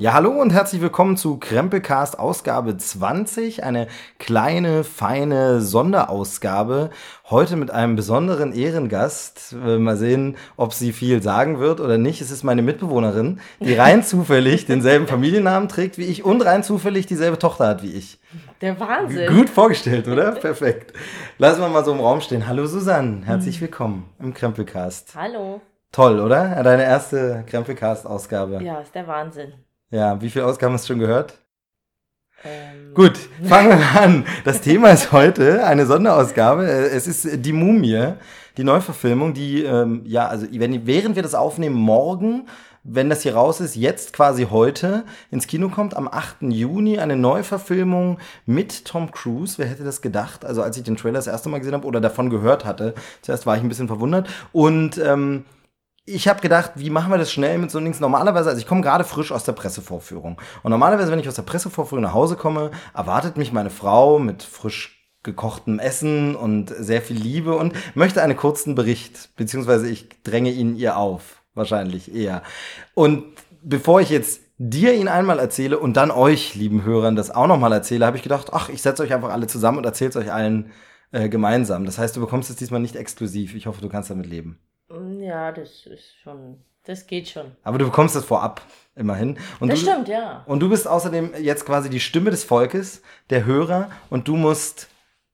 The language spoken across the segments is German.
Ja, hallo und herzlich willkommen zu Krempelcast Ausgabe 20, eine kleine, feine Sonderausgabe. Heute mit einem besonderen Ehrengast. Mal sehen, ob sie viel sagen wird oder nicht. Es ist meine Mitbewohnerin, die rein zufällig denselben Familiennamen trägt wie ich und rein zufällig dieselbe Tochter hat wie ich. Der Wahnsinn. Gut vorgestellt, oder? Perfekt. Lassen wir mal so im Raum stehen. Hallo Susanne, herzlich willkommen im Krempelcast. Hallo. Toll, oder? Deine erste Krempelcast-Ausgabe. Ja, ist der Wahnsinn. Ja, wie viele Ausgaben hast du schon gehört? Ähm, Gut, fangen wir an. Das Thema ist heute eine Sonderausgabe. Es ist die Mumie, die Neuverfilmung, die, ähm, ja, also wenn, während wir das aufnehmen, morgen, wenn das hier raus ist, jetzt quasi heute ins Kino kommt, am 8. Juni eine Neuverfilmung mit Tom Cruise. Wer hätte das gedacht? Also als ich den Trailer das erste Mal gesehen habe oder davon gehört hatte, zuerst war ich ein bisschen verwundert. Und ähm, ich habe gedacht, wie machen wir das schnell mit so Dings? Normalerweise, also ich komme gerade frisch aus der Pressevorführung. Und normalerweise, wenn ich aus der Pressevorführung nach Hause komme, erwartet mich meine Frau mit frisch gekochtem Essen und sehr viel Liebe und möchte einen kurzen Bericht, beziehungsweise ich dränge ihn ihr auf, wahrscheinlich eher. Und bevor ich jetzt dir ihn einmal erzähle und dann euch, lieben Hörern, das auch nochmal erzähle, habe ich gedacht, ach, ich setze euch einfach alle zusammen und erzähle es euch allen äh, gemeinsam. Das heißt, du bekommst es diesmal nicht exklusiv. Ich hoffe, du kannst damit leben. Ja, das ist schon, das geht schon. Aber du bekommst es vorab, immerhin. Und Das du, stimmt, ja. Und du bist außerdem jetzt quasi die Stimme des Volkes, der Hörer, und du musst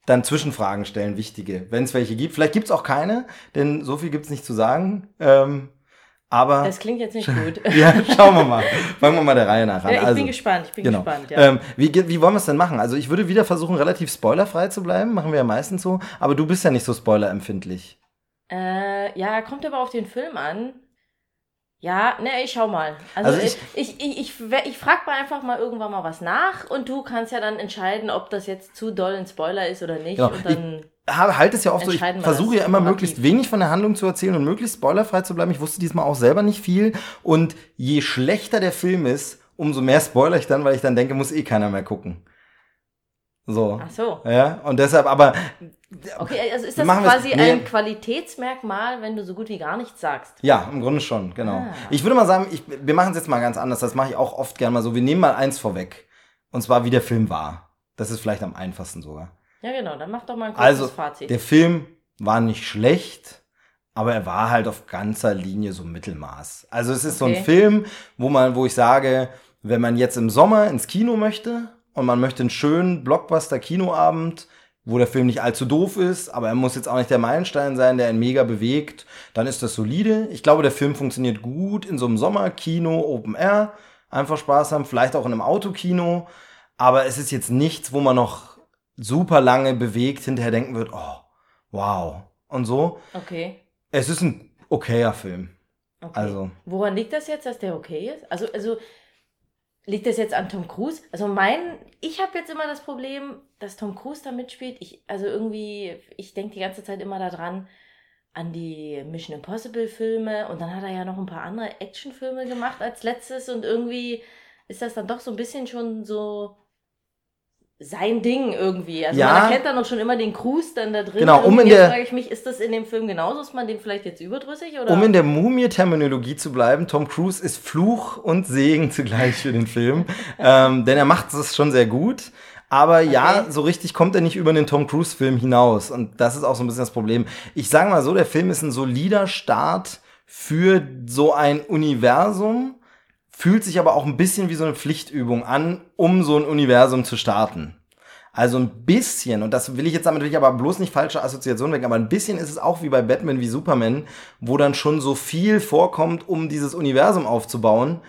dann Zwischenfragen stellen, wichtige, wenn es welche gibt. Vielleicht gibt es auch keine, denn so viel gibt es nicht zu sagen. Ähm, aber Das klingt jetzt nicht gut. ja, schauen wir mal. Fangen wir mal der Reihe nach an. Ja, ich also, bin gespannt, ich bin genau. gespannt, ja. Ähm, wie, wie wollen wir es denn machen? Also ich würde wieder versuchen, relativ spoilerfrei zu bleiben. Machen wir ja meistens so. Aber du bist ja nicht so spoilerempfindlich. Äh, ja, kommt aber auf den Film an. Ja, ne, ich schau mal. Also, Also ich, ich, ich, ich, ich frag mal einfach mal irgendwann mal was nach und du kannst ja dann entscheiden, ob das jetzt zu doll ein Spoiler ist oder nicht. Genau. Und dann, Ha- Halt es ja oft so, ich versuche ja immer operativ. möglichst wenig von der Handlung zu erzählen und möglichst spoilerfrei zu bleiben. Ich wusste diesmal auch selber nicht viel. Und je schlechter der Film ist, umso mehr spoiler ich dann, weil ich dann denke, muss eh keiner mehr gucken. So. ach so. Ja, und deshalb, aber Okay, also ist das quasi nee. ein Qualitätsmerkmal, wenn du so gut wie gar nichts sagst? ja, im Grunde schon, genau. Ah. Ich würde mal sagen, ich, wir machen es jetzt mal ganz anders. Das mache ich auch oft gern mal so. Wir nehmen mal eins vorweg. Und zwar, wie der Film war. Das ist vielleicht am einfachsten sogar. Ja, genau, dann mach doch mal ein kurzes Also, Fazit. der Film war nicht schlecht, aber er war halt auf ganzer Linie so Mittelmaß. Also es ist so ein Okay. Film, wo man, wo ich sage, wenn man jetzt im Sommer ins Kino möchte und man möchte einen schönen Blockbuster-Kinoabend, wo der Film nicht allzu doof ist, aber er muss jetzt auch nicht der Meilenstein sein, der ihn mega bewegt, dann ist das solide. Ich glaube, der Film funktioniert gut in so einem Sommerkino, Open Air, einfach Spaß haben, vielleicht auch in einem Autokino, aber es ist jetzt nichts, wo man noch super lange bewegt hinterher denken wird, oh, wow. Und so. okay. Es ist ein okayer Film. okay. Also. Woran liegt das jetzt, dass der okay ist? Also, also liegt das jetzt an Tom Cruise? Also mein, ich habe jetzt immer das Problem, dass Tom Cruise da mitspielt. Ich, also irgendwie, ich denke die ganze Zeit immer daran, an die Mission Impossible Filme und dann hat er ja noch ein paar andere Actionfilme gemacht als letztes und irgendwie ist das dann doch so ein bisschen schon so sein Ding irgendwie. Also Ja. man erkennt dann auch schon immer den Cruise dann da drin. Genau, um in der- frage ich mich, ist das in dem Film genauso? Ist man dem vielleicht jetzt überdrüssig? Oder? Um in der Mumie-Terminologie zu bleiben, Tom Cruise ist Fluch und Segen zugleich für den Film. ähm, denn er macht es schon sehr gut. Aber ja, Okay. so richtig kommt er nicht über den Tom Cruise-Film hinaus. Und das ist auch so ein bisschen das Problem. Ich sage mal so, der Film ist ein solider Start für so ein Universum, fühlt sich aber auch ein bisschen wie so eine Pflichtübung an, um so ein Universum zu starten. Also ein bisschen, und das will ich jetzt damit will ich aber bloß nicht falsche Assoziationen wecken, aber ein bisschen ist es auch wie bei Batman wie Superman, wo dann schon so viel vorkommt, um dieses Universum aufzubauen,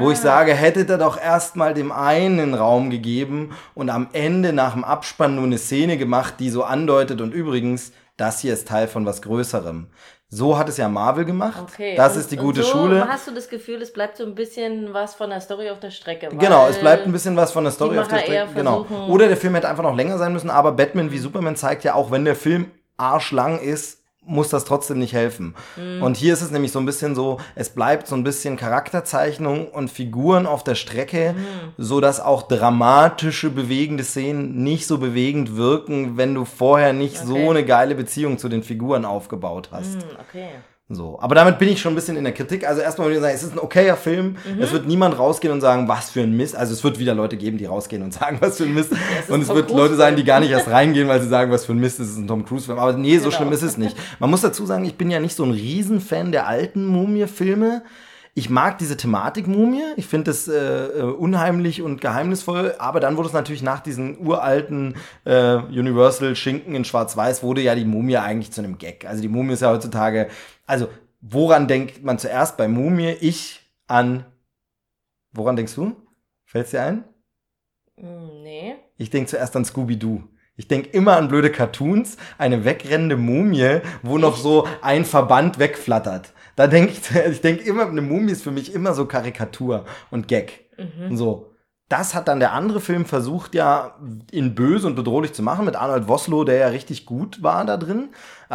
wo ich sage, hättet ihr doch erstmal dem einen Raum gegeben und am Ende nach dem Abspann nur eine Szene gemacht, die so andeutet und übrigens, das hier ist Teil von was Größerem. So hat es ja Marvel gemacht. Okay. Das und- ist die gute so Schule. Hast du das Gefühl, es bleibt so ein bisschen was von der Story auf der Strecke? Genau, es bleibt ein bisschen was von der Story auf der Strecke. Genau. Oder der Film hätte einfach noch länger sein müssen, aber Batman wie Superman zeigt ja auch, wenn der Film arschlang ist, muss das trotzdem nicht helfen. Mhm. Und hier ist es nämlich so ein bisschen so, es bleibt so ein bisschen Charakterzeichnung und Figuren auf der Strecke, Mhm. so dass auch dramatische, bewegende Szenen nicht so bewegend wirken, wenn du vorher nicht so Okay. eine geile Beziehung zu den Figuren aufgebaut hast. Hm, okay. So, aber damit bin ich schon ein bisschen in der Kritik. Also erstmal würde ich sagen, es ist ein okayer Film. Mhm. Es wird niemand rausgehen und sagen, was für ein Mist. Also es wird wieder Leute geben, die rausgehen und sagen, was für ein Mist. und es Tom wird Cruise Leute sein, die gar nicht erst reingehen, weil sie sagen, was für ein Mist, das ist ein Tom Cruise-Film. Aber nee, so genau. schlimm ist es nicht. Man muss dazu sagen, ich bin ja nicht so ein Riesenfan der alten Mumie-Filme. Ich mag diese Thematik Mumie. Ich finde es äh, äh, unheimlich und geheimnisvoll. Aber dann wurde es natürlich nach diesen uralten äh, Universal Schinken in Schwarz-Weiß wurde ja die Mumie eigentlich zu einem Gag. Also die Mumie ist ja heutzutage. Also woran denkt man zuerst bei Mumie? Ich an. Woran denkst du? Fällt's dir ein? Hm, nee. Ich denke zuerst an Scooby-Doo. Ich denke immer an blöde Cartoons, eine wegrennende Mumie, wo noch so ein Verband wegflattert. Da denke ich, ich denke immer, eine Mumie ist für mich immer so Karikatur und Gag. Mhm. So. Das hat dann der andere Film versucht ja in böse und bedrohlich zu machen mit Arnold Woslow, der ja richtig gut war da drin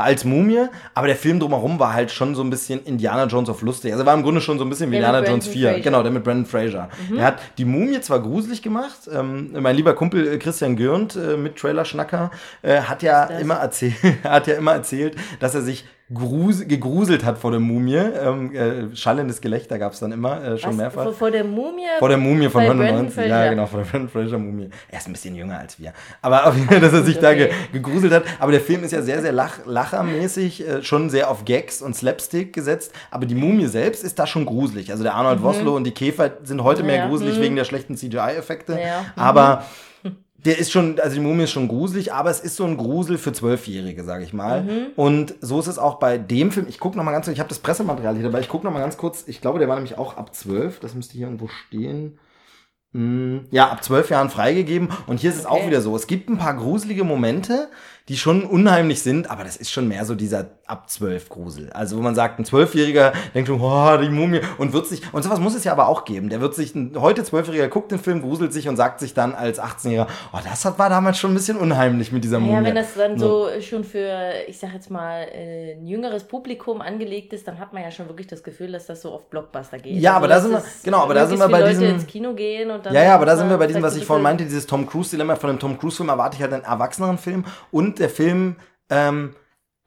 als Mumie, aber der Film drumherum war halt schon so ein bisschen Indiana Jones auf lustig. Also war im Grunde schon so ein bisschen wie der Indiana Jones 4. Fraser. Genau, der mit Brandon Fraser. Mhm. Er hat die Mumie zwar gruselig gemacht, ähm, mein lieber Kumpel äh, Christian Gürnt äh, mit Trailer Schnacker äh, hat ja immer erzählt, hat ja immer erzählt, dass er sich grus gegruselt hat vor der Mumie. Ähm, äh, schallendes Gelächter gab es dann immer, äh, schon Was, mehrfach. Vor, vor, der Mumie? Vor der Mumie von 99. Ja, genau, vor der Brandon Fraser Mumie. Er ist ein bisschen jünger als wir. Aber auf jeden Fall, dass er sich okay. da ge gegruselt hat. Aber der Film ist ja sehr, sehr lach lachermäßig, äh, schon sehr auf Gags und Slapstick gesetzt. Aber die Mumie selbst ist da schon gruselig. Also der Arnold mhm. Woslow und die Käfer sind heute mehr gruselig mhm. wegen der schlechten CGI-Effekte. Ja. Aber mhm der ist schon, also die Mumie ist schon gruselig, aber es ist so ein Grusel für Zwölfjährige, sage ich mal. Mhm. Und so ist es auch bei dem Film. Ich gucke noch mal ganz kurz, ich habe das Pressematerial hier dabei, ich gucke noch mal ganz kurz, ich glaube, der war nämlich auch ab zwölf, das müsste hier irgendwo stehen. Hm, ja, ab zwölf Jahren freigegeben. Und hier ist es okay. auch wieder so. Es gibt ein paar gruselige Momente, die schon unheimlich sind, aber das ist schon mehr so dieser ab zwölf Grusel. Also wo man sagt, ein Zwölfjähriger denkt, oh, die Mumie und wird sich, und sowas muss es ja aber auch geben. Der wird sich, heute Zwölfjähriger guckt den Film, gruselt sich und sagt sich dann als 18-Jähriger, oh, das war damals schon ein bisschen unheimlich mit dieser Mumie. Ja, wenn das dann so, so schon für, ich sag jetzt mal, äh, ein jüngeres Publikum angelegt ist, dann hat man ja schon wirklich das Gefühl, dass das so auf Blockbuster geht. Ja, also, aber da sind wir, genau, aber da sind wir bei Leute diesem. ins Kino gehen und dann ja, ja, aber da sind wir bei diesem, was ich vorhin meinte, dieses Tom Cruise-Dilemma. Von dem Tom Cruise-Film erwarte ich halt einen erwachseneren Film und der Film ähm,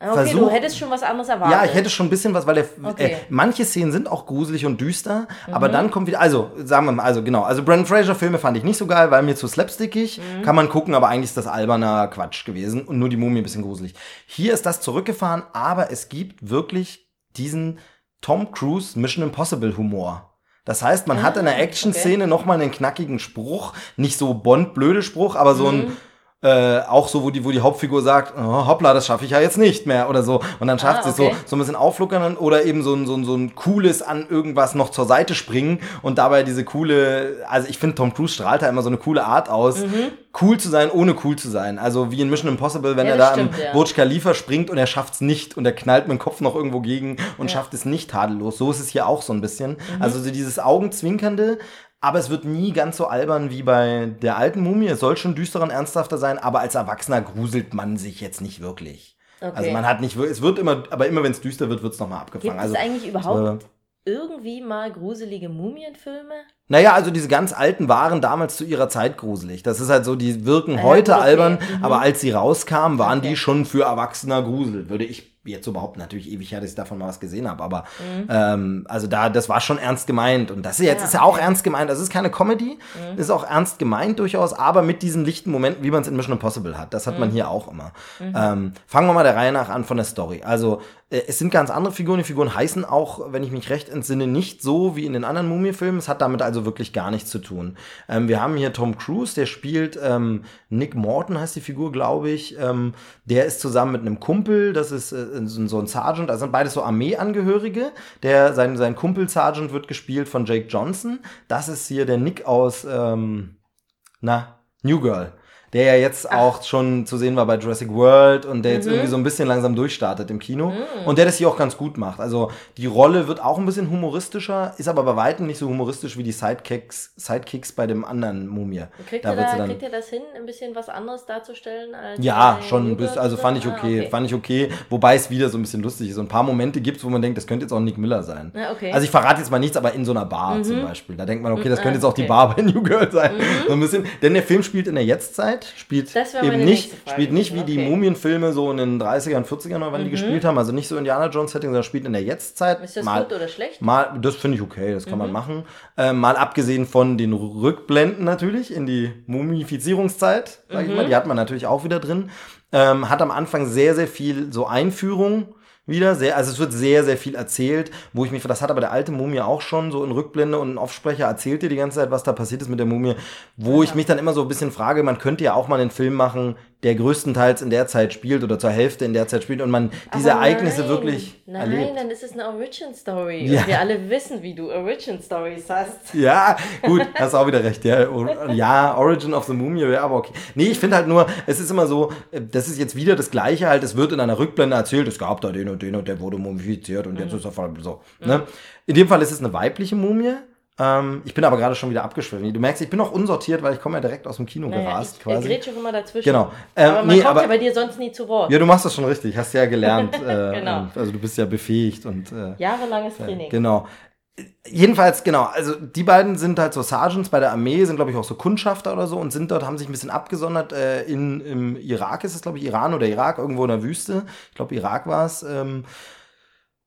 Okay, Versuch, du hättest schon was anderes erwartet. Ja, ich hätte schon ein bisschen was, weil der, okay. äh, manche Szenen sind auch gruselig und düster, mhm. aber dann kommt wieder, also sagen wir mal, also genau, also Brandon Fraser Filme fand ich nicht so geil, weil mir zu slapstickig, mhm. kann man gucken, aber eigentlich ist das alberner Quatsch gewesen und nur die Mumie ein bisschen gruselig. Hier ist das zurückgefahren, aber es gibt wirklich diesen Tom Cruise Mission Impossible Humor. Das heißt, man ah, hat in der Action-Szene okay. nochmal einen knackigen Spruch, nicht so Bond-blöde Spruch, aber so mhm. ein äh, auch so, wo die, wo die Hauptfigur sagt, oh, hoppla, das schaffe ich ja jetzt nicht mehr oder so. Und dann schafft ah, okay. sie so, so ein bisschen aufluckern oder eben so ein, so, ein, so ein cooles an irgendwas noch zur Seite springen und dabei diese coole, also ich finde, Tom Cruise strahlt da immer so eine coole Art aus, mhm. cool zu sein, ohne cool zu sein. Also wie in Mission Impossible, wenn ja, er da stimmt, im ja. Burj Khalifa springt und er schafft es nicht und er knallt mit dem Kopf noch irgendwo gegen und ja. schafft es nicht tadellos. So ist es hier auch so ein bisschen. Mhm. Also so dieses Augenzwinkernde, aber es wird nie ganz so albern wie bei der alten Mumie. Es soll schon düsterer und ernsthafter sein, aber als Erwachsener gruselt man sich jetzt nicht wirklich. Okay. Also man hat nicht, es wird immer, aber immer wenn es düster wird, wird es nochmal abgefangen. Gibt also, es eigentlich überhaupt irgendwie mal gruselige Mumienfilme? Naja, also diese ganz alten waren damals zu ihrer Zeit gruselig. Das ist halt so, die wirken ja, heute okay. albern, mhm. aber als sie rauskamen, waren okay. die schon für Erwachsener grusel, würde ich jetzt überhaupt natürlich ewig her, dass ich davon mal was gesehen habe, aber mhm. ähm, also da, das war schon ernst gemeint und das jetzt ja, ist ja auch ernst gemeint. Das ist keine Comedy, mhm. ist auch ernst gemeint durchaus, aber mit diesen lichten Momenten, wie man es in Mission Impossible hat. Das hat mhm. man hier auch immer. Mhm. Ähm, fangen wir mal der Reihe nach an von der Story. Also es sind ganz andere Figuren. Die Figuren heißen auch, wenn ich mich recht entsinne, nicht so wie in den anderen Mumie-Filmen. Es hat damit also wirklich gar nichts zu tun. Ähm, wir haben hier Tom Cruise, der spielt ähm, Nick Morton heißt die Figur, glaube ich. Ähm, der ist zusammen mit einem Kumpel, das ist äh, so ein Sergeant, also sind beides so Armeeangehörige. Der, sein, sein Kumpel Sergeant wird gespielt von Jake Johnson. Das ist hier der Nick aus, ähm, na, New Girl der ja jetzt Ach. auch schon zu sehen war bei Jurassic World und der jetzt mhm. irgendwie so ein bisschen langsam durchstartet im Kino mhm. und der das hier auch ganz gut macht. Also die Rolle wird auch ein bisschen humoristischer, ist aber bei weitem nicht so humoristisch wie die Sidekicks, Sidekicks bei dem anderen Mumie. Kriegt, da ihr da, dann, kriegt ihr das hin, ein bisschen was anderes darzustellen? Als ja, schon ein bisschen, also fand ich okay, ah, okay, fand ich okay, wobei es wieder so ein bisschen lustig ist. So ein paar Momente gibt es, wo man denkt, das könnte jetzt auch Nick Miller sein. Ja, okay. Also ich verrate jetzt mal nichts, aber in so einer Bar mhm. zum Beispiel. Da denkt man, okay, das könnte jetzt auch die Bar bei New Girl sein. Mhm. So ein bisschen, denn der Film spielt in der Jetztzeit Jetztzeit, spielt eben nicht, spielt nicht wie gewesen, die okay. Mumienfilme so in den 30ern, 40ern, oder wann die gespielt haben, also nicht so Indiana Jones Setting, sondern spielt in der Jetztzeit. Ist das mal, gut oder schlecht? Mal, das finde ich okay, das kann Mhm. man machen. Ähm, mal abgesehen von den Rückblenden natürlich in die Mumifizierungszeit, sag Mhm. ich mal, die hat man natürlich auch wieder drin. Ähm, hat am Anfang sehr, sehr viel so Einführung wieder, sehr, also es wird sehr, sehr viel erzählt, wo ich mich, das hat aber der alte Mumie auch schon, so in Rückblende und in Offsprecher erzählt dir die ganze Zeit, was da passiert ist mit der Mumie, wo ich mich dann immer so ein bisschen frage, man könnte ja auch mal einen Film machen, der größtenteils in der Zeit spielt oder zur Hälfte in der Zeit spielt und man diese Aber Ereignisse nein, wirklich Nein, erlebt. dann ist es eine Origin Story. Ja. Und wir alle wissen, wie du Origin Stories hast. Ja, gut, hast auch wieder recht. Ja, ja Origin of the Mumie wäre aber okay. Nee, ich finde halt nur, es ist immer so, äh, das ist jetzt wieder das Gleiche halt, es wird in einer Rückblende erzählt, es gab da den und den und der wurde mumifiziert und jetzt ist er voll so. Ne? In dem Fall ist es eine weibliche Mumie. Ähm, ich bin aber gerade schon wieder abgeschwiffen. Du merkst, ich bin auch unsortiert, weil ich komme ja direkt aus dem Kino Naja, gerast ich quasi. grätsche auch immer dazwischen. Genau. Ähm, aber man nee, kommt aber, ja bei dir sonst nie zu Wort. ja, du machst das schon richtig, hast ja gelernt. Äh, Genau. Also du bist ja befähigt und äh, Jahrelanges Training. Genau. Jedenfalls, genau, also die beiden sind halt so Sergeants bei der Armee, sind glaube ich auch so Kundschafter oder so und sind dort, haben sich ein bisschen abgesondert. Äh, in, Im Irak ist es, glaube ich, Iran oder Irak, irgendwo in der Wüste. Ich glaube, Irak war es. Ähm,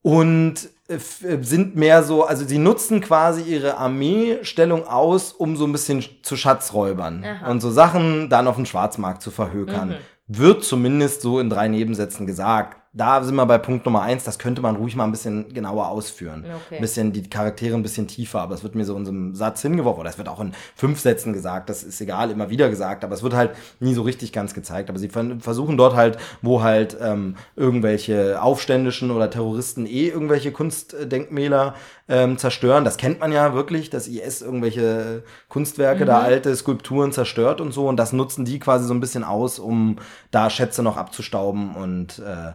und äh, äh, sind mehr so, also sie nutzen quasi ihre Armeestellung aus, um so ein bisschen zu Schatzräubern Aha. und so Sachen dann auf dem Schwarzmarkt zu verhökern. Mhm. Wird zumindest so in drei Nebensätzen gesagt. Da sind wir bei Punkt Nummer eins, das könnte man ruhig mal ein bisschen genauer ausführen. Okay. Ein bisschen die Charaktere ein bisschen tiefer, aber es wird mir so in so einem Satz hingeworfen, oder es wird auch in fünf Sätzen gesagt, das ist egal, immer wieder gesagt, aber es wird halt nie so richtig ganz gezeigt. Aber sie ver- versuchen dort halt, wo halt ähm, irgendwelche Aufständischen oder Terroristen eh irgendwelche Kunstdenkmäler ähm, zerstören. Das kennt man ja wirklich, dass IS irgendwelche Kunstwerke, da alte Skulpturen zerstört und so. Und das nutzen die quasi so ein bisschen aus, um da Schätze noch abzustauben und äh,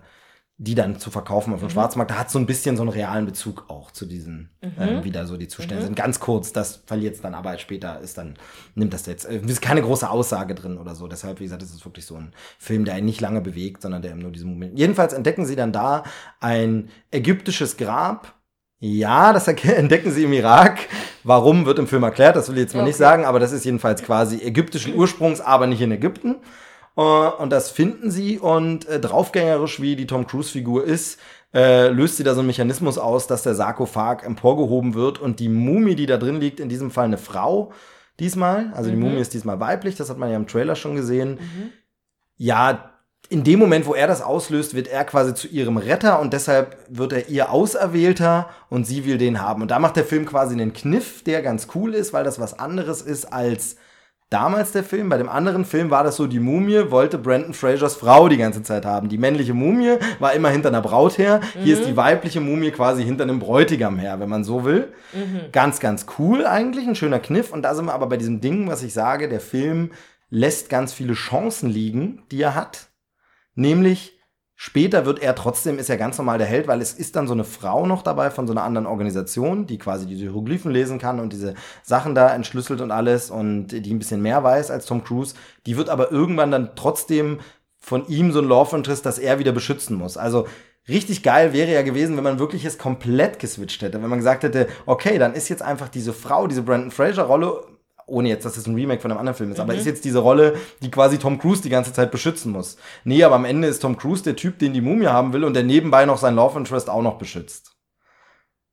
die dann zu verkaufen auf dem Schwarzmarkt. Da hat so ein bisschen so einen realen Bezug auch zu diesen, ähm, wie da so die Zustände sind. Ganz kurz, das verliert es dann, aber später ist dann, nimmt das jetzt, äh, ist keine große Aussage drin oder so. Deshalb, wie gesagt, ist es wirklich so ein Film, der einen nicht lange bewegt, sondern der eben nur diesen Moment. Jedenfalls entdecken sie dann da ein ägyptisches Grab. Ja, das entdecken sie im Irak. Warum wird im Film erklärt, das will ich jetzt mal nicht Okay. sagen, aber das ist jedenfalls quasi ägyptischen Ursprungs, aber nicht in Ägypten. Äh, Und das finden sie und äh, draufgängerisch, wie die Tom Cruise-Figur ist, äh, löst sie da so einen Mechanismus aus, dass der Sarkophag emporgehoben wird und die Mumie, die da drin liegt, in diesem Fall eine Frau diesmal, also die Mhm. Mumie ist diesmal weiblich, das hat man ja im Trailer schon gesehen. Ja, in dem Moment, wo er das auslöst, wird er quasi zu ihrem Retter und deshalb wird er ihr Auserwählter und sie will den haben. Und da macht der Film quasi einen Kniff, der ganz cool ist, weil das was anderes ist als damals der Film. Bei dem anderen Film war das so, die Mumie wollte Brandon Frasers Frau die ganze Zeit haben. Die männliche Mumie war immer hinter einer Braut her. Hier ist die weibliche Mumie quasi hinter einem Bräutigam her, wenn man so will. Ganz, ganz cool eigentlich, ein schöner Kniff. Und da sind wir aber bei diesem Ding, was ich sage, der Film lässt ganz viele Chancen liegen, die er hat. Nämlich später wird er trotzdem, ist er ganz normal der Held, weil es ist dann so eine Frau noch dabei von so einer anderen Organisation, die quasi diese Hieroglyphen lesen kann und diese Sachen da entschlüsselt und alles und die ein bisschen mehr weiß als Tom Cruise. Die wird aber irgendwann dann trotzdem von ihm so ein Love Interest, dass er wieder beschützen muss. Also richtig geil wäre ja gewesen, wenn man wirklich es komplett geswitcht hätte. Wenn man gesagt hätte, okay, dann ist jetzt einfach diese Frau, diese Brandon Fraser Rolle, ohne jetzt, dass es ein Remake von einem anderen Film ist, aber ist jetzt diese Rolle, die quasi Tom Cruise die ganze Zeit beschützen muss. Nee, aber am Ende ist Tom Cruise der Typ, den die Mumie haben will und der nebenbei noch sein Love Interest auch noch beschützt.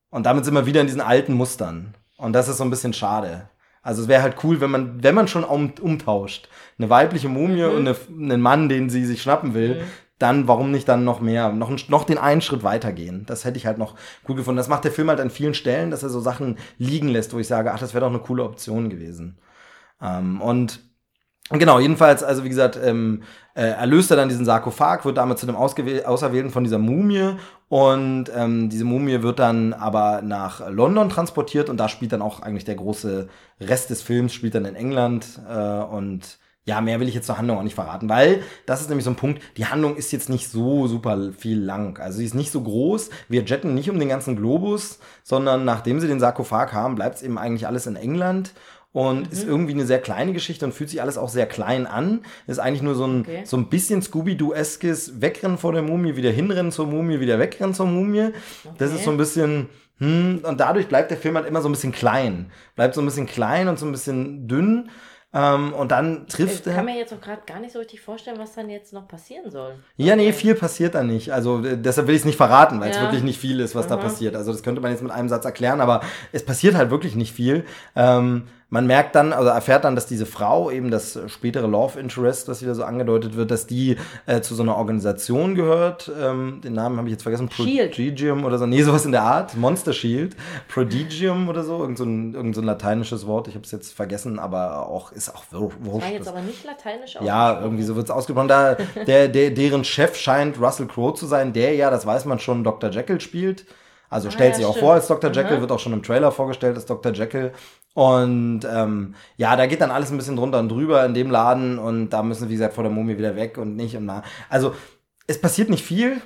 Und damit sind wir wieder in diesen alten Mustern. Und das ist so ein bisschen schade. Also es wäre halt cool, wenn man, wenn man schon um, umtauscht, eine weibliche Mumie und eine, einen Mann, den sie sich schnappen will, dann warum nicht dann noch mehr, noch, noch den einen Schritt weitergehen. Das hätte ich halt noch cool gefunden. Das macht der Film halt an vielen Stellen, dass er so Sachen liegen lässt, wo ich sage, ach, das wäre doch eine coole Option gewesen. Ähm, und Genau, jedenfalls, also wie gesagt, ähm, äh, erlöst er dann diesen Sarkophag, wird damit zu dem Auserwählten von dieser Mumie und ähm, diese Mumie wird dann aber nach London transportiert und da spielt dann auch eigentlich der große Rest des Films, spielt dann in England äh, und ja, mehr will ich jetzt zur Handlung auch nicht verraten, weil das ist nämlich so ein Punkt, die Handlung ist jetzt nicht so super viel lang. Also sie ist nicht so groß, wir jetten nicht um den ganzen Globus, sondern nachdem sie den Sarkophag haben, bleibt es eben eigentlich alles in England und ist irgendwie eine sehr kleine Geschichte und fühlt sich alles auch sehr klein an. Ist eigentlich nur so ein, Okay. so ein bisschen Scooby-Doo-eskes Wegrennen vor der Mumie, wieder hinrennen zur Mumie, wieder wegrennen zur Mumie. Das Okay. ist so ein bisschen, hm, und dadurch bleibt der Film halt immer so ein bisschen klein. Bleibt so ein bisschen klein und so ein bisschen dünn. Ähm, und dann trifft Ich er. kann mir jetzt auch gerade gar nicht so richtig vorstellen, was dann jetzt noch passieren soll. Ja, nee, viel passiert da nicht. Also äh, deshalb will ich es nicht verraten, weil es Ja. wirklich nicht viel ist, was da Aha. passiert. Also das könnte man jetzt mit einem Satz erklären, aber es passiert halt wirklich nicht viel. Ähm, man merkt dann, also erfährt dann, dass diese Frau, eben das spätere Love Interest, was wieder so angedeutet wird, dass die äh, zu so einer Organisation gehört. Ähm, den Namen habe ich jetzt vergessen. Shield. Prodigium oder so. Nee, sowas in der Art. Monster Shield. Prodigium oder so. Irgend so ein, irgend so ein lateinisches Wort. Ich habe es jetzt vergessen, aber auch ist auch wur- wurscht. War jetzt Das- aber nicht lateinisch ja, irgendwie so wird's ausgesprochen. Da, der, der, deren Chef scheint Russell Crowe zu sein, der ja, das weiß man schon, Dr. Jekyll spielt. Also stellt Ah, ja, sich auch stimmt. vor als Dr. Jekyll, Aha. wird auch schon im Trailer vorgestellt als Dr. Jekyll. Und ähm, ja, da geht dann alles ein bisschen drunter und drüber in dem Laden und da müssen, wie gesagt, vor der Mumie wieder weg und nicht und na. Also es passiert nicht viel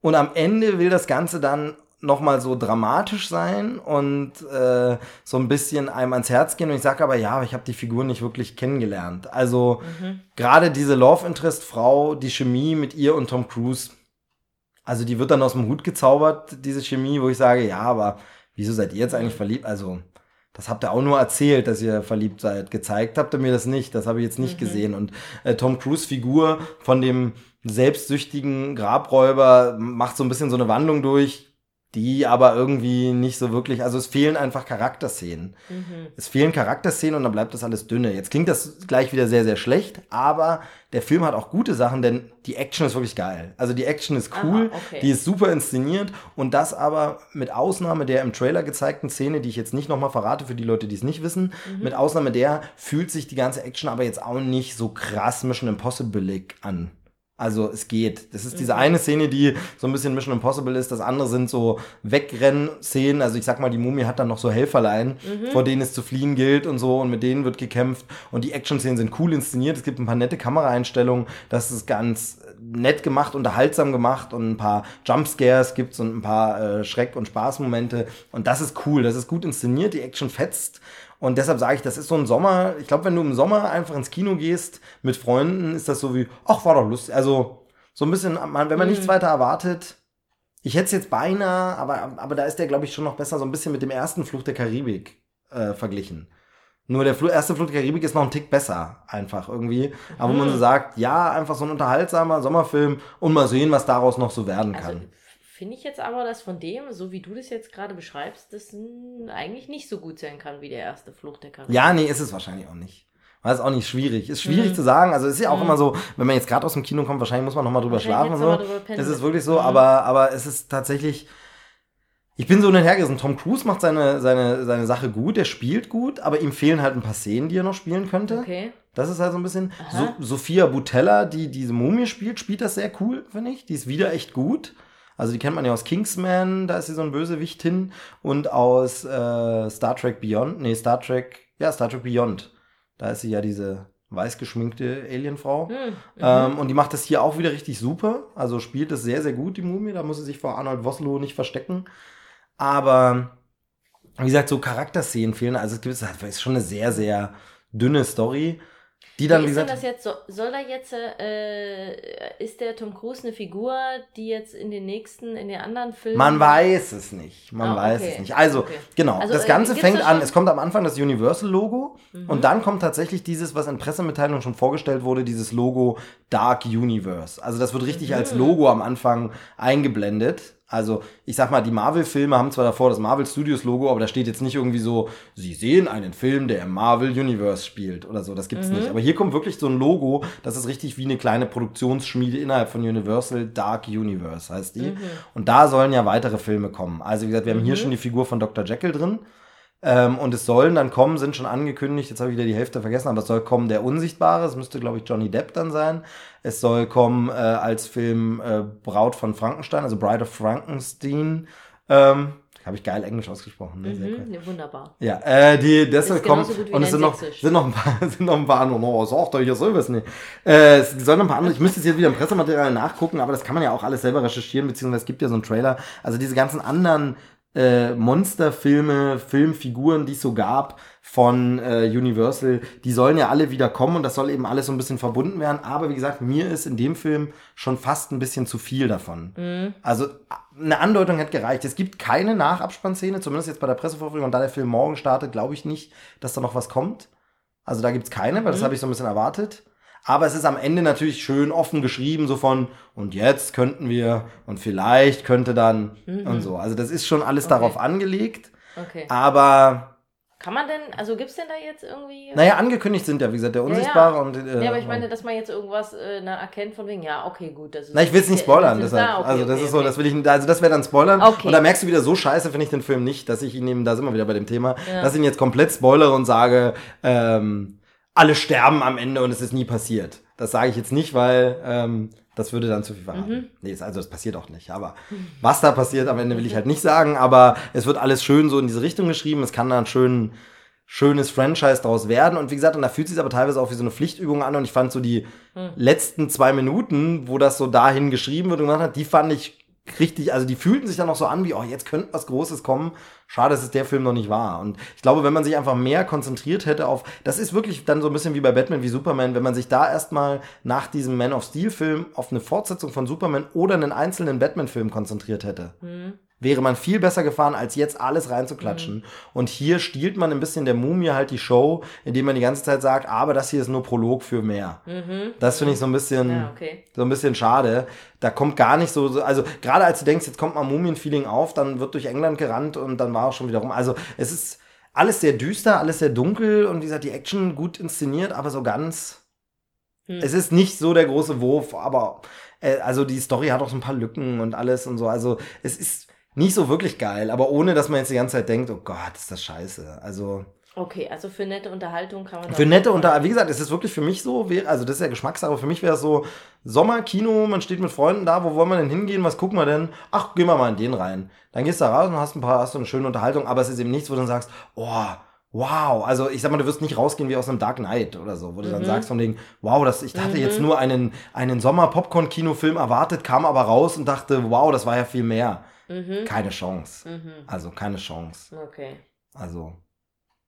und am Ende will das Ganze dann nochmal so dramatisch sein und äh, so ein bisschen einem ans Herz gehen. Und ich sage aber, ja, aber ich habe die Figur nicht wirklich kennengelernt. Also Mhm. gerade diese Love Interest Frau, die Chemie mit ihr und Tom Cruise, also die wird dann aus dem Hut gezaubert, diese Chemie, wo ich sage, ja, aber wieso seid ihr jetzt eigentlich verliebt? Also das habt ihr auch nur erzählt, dass ihr verliebt seid. Gezeigt habt ihr mir das nicht. Das habe ich jetzt nicht Mhm. gesehen. Und äh, Tom Cruise Figur von dem selbstsüchtigen Grabräuber macht so ein bisschen so eine Wandlung durch, die aber irgendwie nicht so wirklich, also es fehlen einfach Charakterszenen. Mhm. Es fehlen Charakterszenen und dann bleibt das alles dünne. Jetzt klingt das gleich wieder sehr, sehr schlecht, aber der Film hat auch gute Sachen, denn die Action ist wirklich geil. Also die Action ist cool, Aha, okay. die ist super inszeniert und das aber mit Ausnahme der im Trailer gezeigten Szene, die ich jetzt nicht nochmal verrate für die Leute, die es nicht wissen, Mhm. mit Ausnahme der fühlt sich die ganze Action aber jetzt auch nicht so krass Mission Impossible an. Also es geht. Das ist Mhm. diese eine Szene, die so ein bisschen Mission Impossible ist. Das andere sind so Wegrennen-Szenen. Also ich sag mal, die Mumie hat dann noch so Helferlein, Mhm. vor denen es zu fliehen gilt und so. Und mit denen wird gekämpft. Und die Action-Szenen sind cool inszeniert. Es gibt ein paar nette Kameraeinstellungen. Das ist ganz nett gemacht, unterhaltsam gemacht. Und ein paar Jumpscares gibt's und ein paar äh, Schreck- und Spaßmomente. Und das ist cool. Das ist gut inszeniert. Die Action fetzt. Und deshalb sage ich, das ist so ein Sommer. Ich glaube, wenn du im Sommer einfach ins Kino gehst mit Freunden, ist das so wie, ach, war doch lustig. Also so ein bisschen, man- wenn man nichts weiter erwartet. Ich hätte es jetzt beinahe, aber, aber da ist der, glaube ich, schon noch besser so ein bisschen mit dem ersten Fluch der Karibik äh, verglichen. Nur der Fl erste Fluch der Karibik ist noch ein Tick besser, einfach irgendwie. Aber wo man so sagt, ja, einfach so ein unterhaltsamer Sommerfilm und mal sehen, was daraus noch so werden kann. Also finde ich jetzt aber, dass von dem, so wie du das jetzt gerade beschreibst, das eigentlich nicht so gut sein kann wie der erste Flucht der Karibik. Ja, nee, ist es wahrscheinlich auch nicht. War es auch nicht schwierig. Ist schwierig Mhm. zu sagen. Also es ist ja auch Mhm. immer so, wenn man jetzt gerade aus dem Kino kommt, wahrscheinlich muss man nochmal drüber schlafen und so. Es ist wirklich so, Mhm. aber, aber es ist tatsächlich. Ich bin so hin und her gerissen. Tom Cruise macht seine, seine, seine Sache gut, er spielt gut, aber ihm fehlen halt ein paar Szenen, die er noch spielen könnte. Okay. Das ist halt so ein bisschen. So. Sophia Butella, die diese Mumie spielt, spielt das sehr cool, finde ich. Die ist wieder echt gut. Also die kennt man ja aus Kingsman, da ist sie so ein Bösewicht hin. Und aus äh, Star Trek Beyond, nee, Star Trek, ja, Star Trek Beyond. Da ist sie ja diese weiß geschminkte Alienfrau. Hm. Mhm. Ähm, und die macht das hier auch wieder richtig super. Also spielt es sehr, sehr gut, die Mumie. Da muss sie sich vor Arnold Vosloo nicht verstecken. Aber, wie gesagt, so Charakterszenen fehlen. Also es gibt es ist schon eine sehr, sehr dünne Story. Die dann, Wie ist gesagt, das jetzt so, soll da jetzt, äh, ist der Tom Cruise eine Figur, die jetzt in den nächsten, in den anderen Filmen... man weiß es nicht. Man Ah, weiß okay. es nicht. Also, Okay. genau. Also, das äh, Ganze fängt an, es kommt am Anfang das Universal-Logo. Mhm. Und dann kommt tatsächlich dieses, was in Pressemitteilungen schon vorgestellt wurde, dieses Logo Dark Universe. Also das wird richtig Mhm. als Logo am Anfang eingeblendet. Also ich sag mal, die Marvel-Filme haben zwar davor das Marvel Studios Logo, aber da steht jetzt nicht irgendwie so, Sie sehen einen Film, der im Marvel Universe spielt oder so. Das gibt's Mhm. nicht. Aber hier kommt wirklich so ein Logo, das ist richtig wie eine kleine Produktionsschmiede innerhalb von Universal Dark Universe heißt die. Mhm. Und da sollen ja weitere Filme kommen. Also wie gesagt, wir haben hier Mhm. schon die Figur von Dr. Jekyll drin. Ähm, und es sollen dann kommen, sind schon angekündigt, jetzt habe ich wieder die Hälfte vergessen, aber es soll kommen der Unsichtbare, es müsste, glaube ich, Johnny Depp dann sein. Es soll kommen äh, als Film äh, Braut von Frankenstein, also Bride of Frankenstein. Ähm, habe ich geil Englisch ausgesprochen. Ne? Cool. Mhm, ja, wunderbar. Ja, äh, die, das soll kommen. Und es sind noch, sind noch ein paar, sind noch ein paar andere. Oh, sagt euch ja sowas nicht. Äh, es sollen noch ein paar andere. Ich müsste es jetzt wieder im Pressematerial nachgucken, aber das kann man ja auch alles selber recherchieren, beziehungsweise es gibt ja so einen Trailer. Also diese ganzen anderen äh, Monsterfilme, Filmfiguren, die es so gab von äh, Universal, die sollen ja alle wieder kommen und das soll eben alles so ein bisschen verbunden werden. Aber wie gesagt, mir ist in dem Film schon fast ein bisschen zu viel davon. Mhm. Also eine Andeutung hätte gereicht. Es gibt keine Nachabspannszene, zumindest jetzt bei der Pressevorführung. Und da der Film morgen startet, glaube ich nicht, dass da noch was kommt. Also da gibt's keine, weil das Mhm. habe ich so ein bisschen erwartet. Aber es ist am Ende natürlich schön offen geschrieben, so von, und jetzt könnten wir, und vielleicht könnte dann, Mhm. und so. Also das ist schon alles Okay. darauf angelegt. Okay. Aber, Kann man denn, also gibt's denn da jetzt irgendwie. naja, angekündigt sind ja, wie gesagt, der Ja, ja. Unsichtbare und. Äh, ja, aber ich meine, dass man jetzt irgendwas äh, na, erkennt von wegen, ja, okay, gut, das ist. Na, ich will es nicht spoilern, ist deshalb. da, okay, also das okay, ist so, das will ich, also das wäre dann spoilern. Okay. Und da merkst du wieder, so scheiße finde ich den Film nicht, dass ich ihn eben, da sind wir wieder bei dem Thema, Ja. dass ich ihn jetzt komplett spoilere und sage, ähm, alle sterben am Ende und es ist nie passiert. Das sage ich jetzt nicht, weil ähm, das würde dann zu viel verraten. Mhm. Nee, also das passiert auch nicht. Aber was da passiert am Ende will ich halt nicht sagen, aber es wird alles schön so in diese Richtung geschrieben. Es kann da ein schön, schönes Franchise draus werden. Und wie gesagt, und da fühlt sich aber teilweise auch wie so eine Pflichtübung an. Und ich fand so die Hm. letzten zwei Minuten, wo das so dahin geschrieben wird und gemacht hat, die fand ich richtig, also die fühlten sich dann noch so an wie, oh, jetzt könnte was Großes kommen. Schade, dass es der Film noch nicht war. Und ich glaube, wenn man sich einfach mehr konzentriert hätte auf, das ist wirklich dann so ein bisschen wie bei Batman wie Superman, wenn man sich da erstmal nach diesem Man of Steel Film auf eine Fortsetzung von Superman oder einen einzelnen Batman-Film konzentriert hätte Hm. Wäre man viel besser gefahren, als jetzt alles reinzuklatschen. Und hier stiehlt man ein bisschen der Mumie halt die Show, indem man die ganze Zeit sagt, aber das hier ist nur Prolog für mehr. Mhm. Das finde ich so ein bisschen, Ja, okay. so ein bisschen schade. Da kommt gar nicht so, so also gerade als du denkst, jetzt kommt mal Mumien-Feeling auf, dann wird durch England gerannt und dann war auch schon wieder rum. Also es ist alles sehr düster, alles sehr dunkel und wie gesagt, die Action gut inszeniert, aber so ganz, Hm. es ist nicht so der große Wurf, aber äh, also die Story hat auch so ein paar Lücken und alles und so. Also es ist nicht so wirklich geil, aber ohne, dass man jetzt die ganze Zeit denkt, oh Gott, ist das scheiße. Also Okay, also für nette Unterhaltung kann man. für nette Unter, wie gesagt, es ist wirklich für mich so, also das ist ja Geschmackssache, für mich wäre es so Sommer, Kino, man steht mit Freunden da, wo wollen wir denn hingehen, was gucken wir denn? Ach, gehen wir mal in den rein. Dann gehst du da raus und hast ein paar, hast du eine schöne Unterhaltung, aber es ist eben nichts, wo du dann sagst, oh, wow, also ich sag mal, du wirst nicht rausgehen wie aus einem Dark Knight oder so, wo du dann Mhm. sagst von wegen, wow, das, ich hatte Mhm. jetzt nur einen, einen Sommer-Popcorn-Kinofilm erwartet, kam aber raus und dachte, wow, das war ja viel mehr. Mhm. Keine Chance. Mhm. Also keine Chance. Okay. Also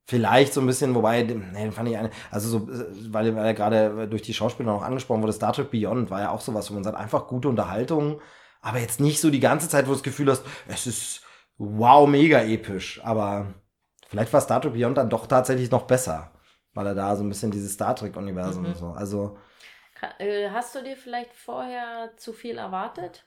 vielleicht so ein bisschen, wobei, nee, fand ich eine, also so, weil, weil er gerade durch die Schauspieler noch angesprochen wurde, Star Trek Beyond war ja auch sowas, wo man sagt, einfach gute Unterhaltung, aber jetzt nicht so die ganze Zeit, wo du das Gefühl hast, es ist wow, mega episch, aber vielleicht war Star Trek Beyond dann doch tatsächlich noch besser, weil er da so ein bisschen dieses Star Trek-Universum Mhm. und so, also äh, Hast du dir vielleicht vorher zu viel erwartet?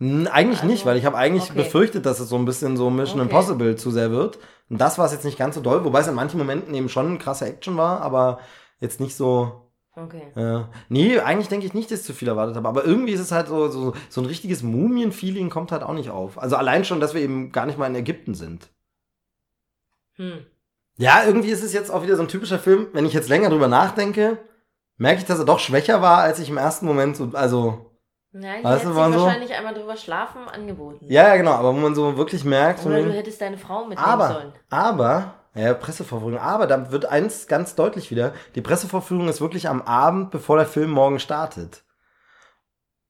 Eigentlich Also, nicht, weil ich habe eigentlich okay. befürchtet, dass es so ein bisschen so Mission Okay. Impossible zu sehr wird. Und das war es jetzt nicht ganz so doll, wobei es in manchen Momenten eben schon krasse Action war, aber jetzt nicht so. Okay. Äh, nee, eigentlich denke ich nicht, dass ich zu viel erwartet habe. Aber irgendwie ist es halt so, so, so ein richtiges Mumien-Feeling kommt halt auch nicht auf. Also allein schon, dass wir eben gar nicht mal in Ägypten sind. Hm. Ja, irgendwie ist es jetzt auch wieder so ein typischer Film. Wenn ich jetzt länger drüber nachdenke, merke ich, dass er doch schwächer war, als ich im ersten Moment so, also. Ja, ich Weißt hätte du, wann so? wahrscheinlich einmal drüber schlafen angeboten. Ja, ja, genau, aber wo man so wirklich merkt, Oder du hättest deine Frau mitnehmen Aber, sollen. aber, ja, Pressevorführung, aber da wird eins ganz deutlich wieder, die Pressevorführung ist wirklich am Abend, bevor der Film morgen startet.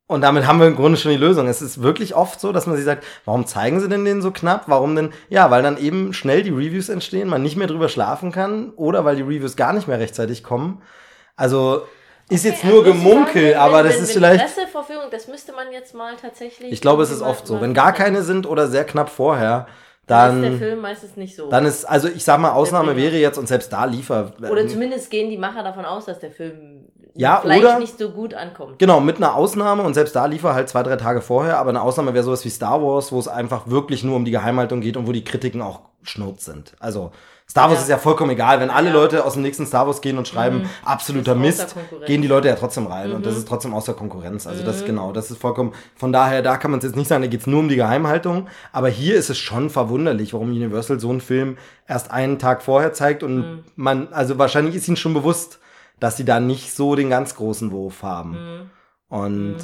Und damit haben wir im Grunde schon die Lösung. Es ist wirklich oft so, dass man sich sagt, warum zeigen sie denn den so knapp? Warum denn? Ja, weil dann eben schnell die Reviews entstehen, man nicht mehr drüber schlafen kann oder weil die Reviews gar nicht mehr rechtzeitig kommen. Also ist jetzt Okay, nur also ich Gemunkel, sagen, aber das wenn- ist wenn vielleicht. Presseverführung, das müsste man jetzt mal tatsächlich. Ich glaube, es ist oft so. Wenn gar keine sind oder sehr knapp vorher, dann ist der dann, Film meistens nicht so. dann ist, also ich sag mal, Ausnahme wäre jetzt, und selbst da liefer. Oder zumindest gehen die Macher davon aus, dass der Film Ja, vielleicht oder- nicht so gut ankommt. Genau, mit einer Ausnahme und selbst da lief er halt zwei, drei Tage vorher, aber eine Ausnahme wäre sowas wie Star Wars, wo es einfach wirklich nur um die Geheimhaltung geht und wo die Kritiken auch schnurz sind. Also Star Wars Ja. ist ja vollkommen egal, wenn alle Ja. Leute aus dem nächsten Star Wars gehen und schreiben, Mhm. absoluter Mist, gehen die Leute ja trotzdem rein und Mhm. das ist trotzdem außer Konkurrenz. Also das Mhm. genau, das ist vollkommen, von daher, da kann man es jetzt nicht sagen, da geht's nur um die Geheimhaltung, aber hier ist es schon verwunderlich, warum Universal so einen Film erst einen Tag vorher zeigt und Mhm. man, also wahrscheinlich ist ihnen schon bewusst, dass sie da nicht so den ganz großen Wurf haben. Mhm. Und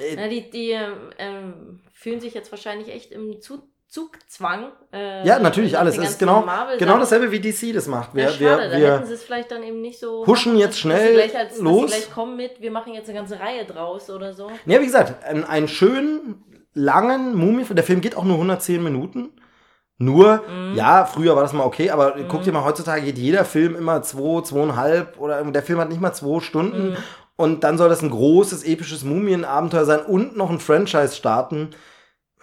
äh, Na, die die ähm, fühlen sich jetzt wahrscheinlich echt im Zu Zugzwang. Äh, Ja, natürlich, alles. Es ist genau- genau dasselbe wie DC das macht. Wir, ja, schade, wir, da wir hätten sie es vielleicht dann eben nicht so. pushen machen, jetzt schnell gleich als, los. Gleich kommen mit, wir machen jetzt eine ganze Reihe draus oder so. ja, wie gesagt, einen, einen schönen, langen Mumie, der Film geht auch nur 110 Minuten. Nur, Mhm. ja, früher war das mal okay, aber Mhm. guck dir mal, heutzutage geht jeder Film immer zwei, zweieinhalb oder der Film hat nicht mal zwei Stunden. Mhm. Und dann soll das ein großes, episches Mumienabenteuer sein und noch ein Franchise starten.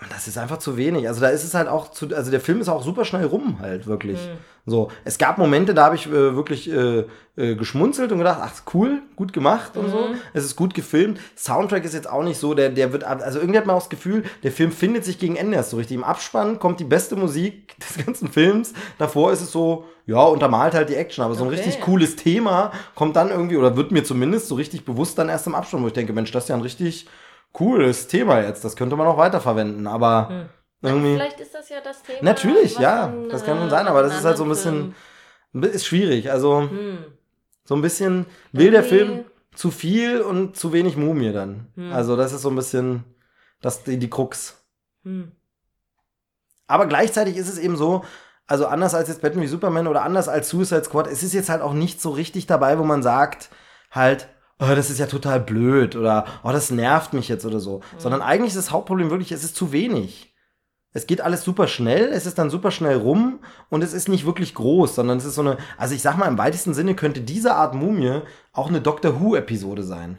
Das ist einfach zu wenig. Also da ist es halt auch zu, also der Film ist auch super schnell rum halt, wirklich. So, es gab Momente, da habe ich äh, wirklich äh, äh, geschmunzelt und gedacht, ach cool, gut gemacht und so. Es ist gut gefilmt. Soundtrack ist jetzt auch nicht so, der, der wird, also irgendwie hat man auch das Gefühl, der Film findet sich gegen Ende erst so richtig. Im Abspann kommt die beste Musik des ganzen Films. Davor ist es so, ja, untermalt halt die Action, aber so ein Okay. richtig cooles Thema kommt dann irgendwie, oder wird mir zumindest so richtig bewusst dann erst im Abspann, wo ich denke, Mensch, das ist ja ein richtig cooles Thema jetzt, das könnte man auch weiterverwenden, aber irgendwie. Vielleicht ist das ja das Thema. Natürlich, ja, dann, das kann äh, schon sein, aber das ist halt so ein bisschen, ist schwierig. Also Hm. so ein bisschen will der Film zu viel und zu wenig Mumie dann. Hm. Also das ist so ein bisschen das die, die Krux. Hm. Aber gleichzeitig ist es eben so, also anders als jetzt Batman wie Superman oder anders als Suicide Squad, es ist jetzt halt auch nicht so richtig dabei, wo man sagt, halt, oh, das ist ja total blöd oder oh, das nervt mich jetzt oder so. Sondern eigentlich ist das Hauptproblem wirklich, es ist zu wenig. Es geht alles super schnell, es ist dann super schnell rum und es ist nicht wirklich groß, sondern es ist so eine, also ich sag mal, im weitesten Sinne könnte diese Art Mumie auch eine Doctor Who-Episode sein.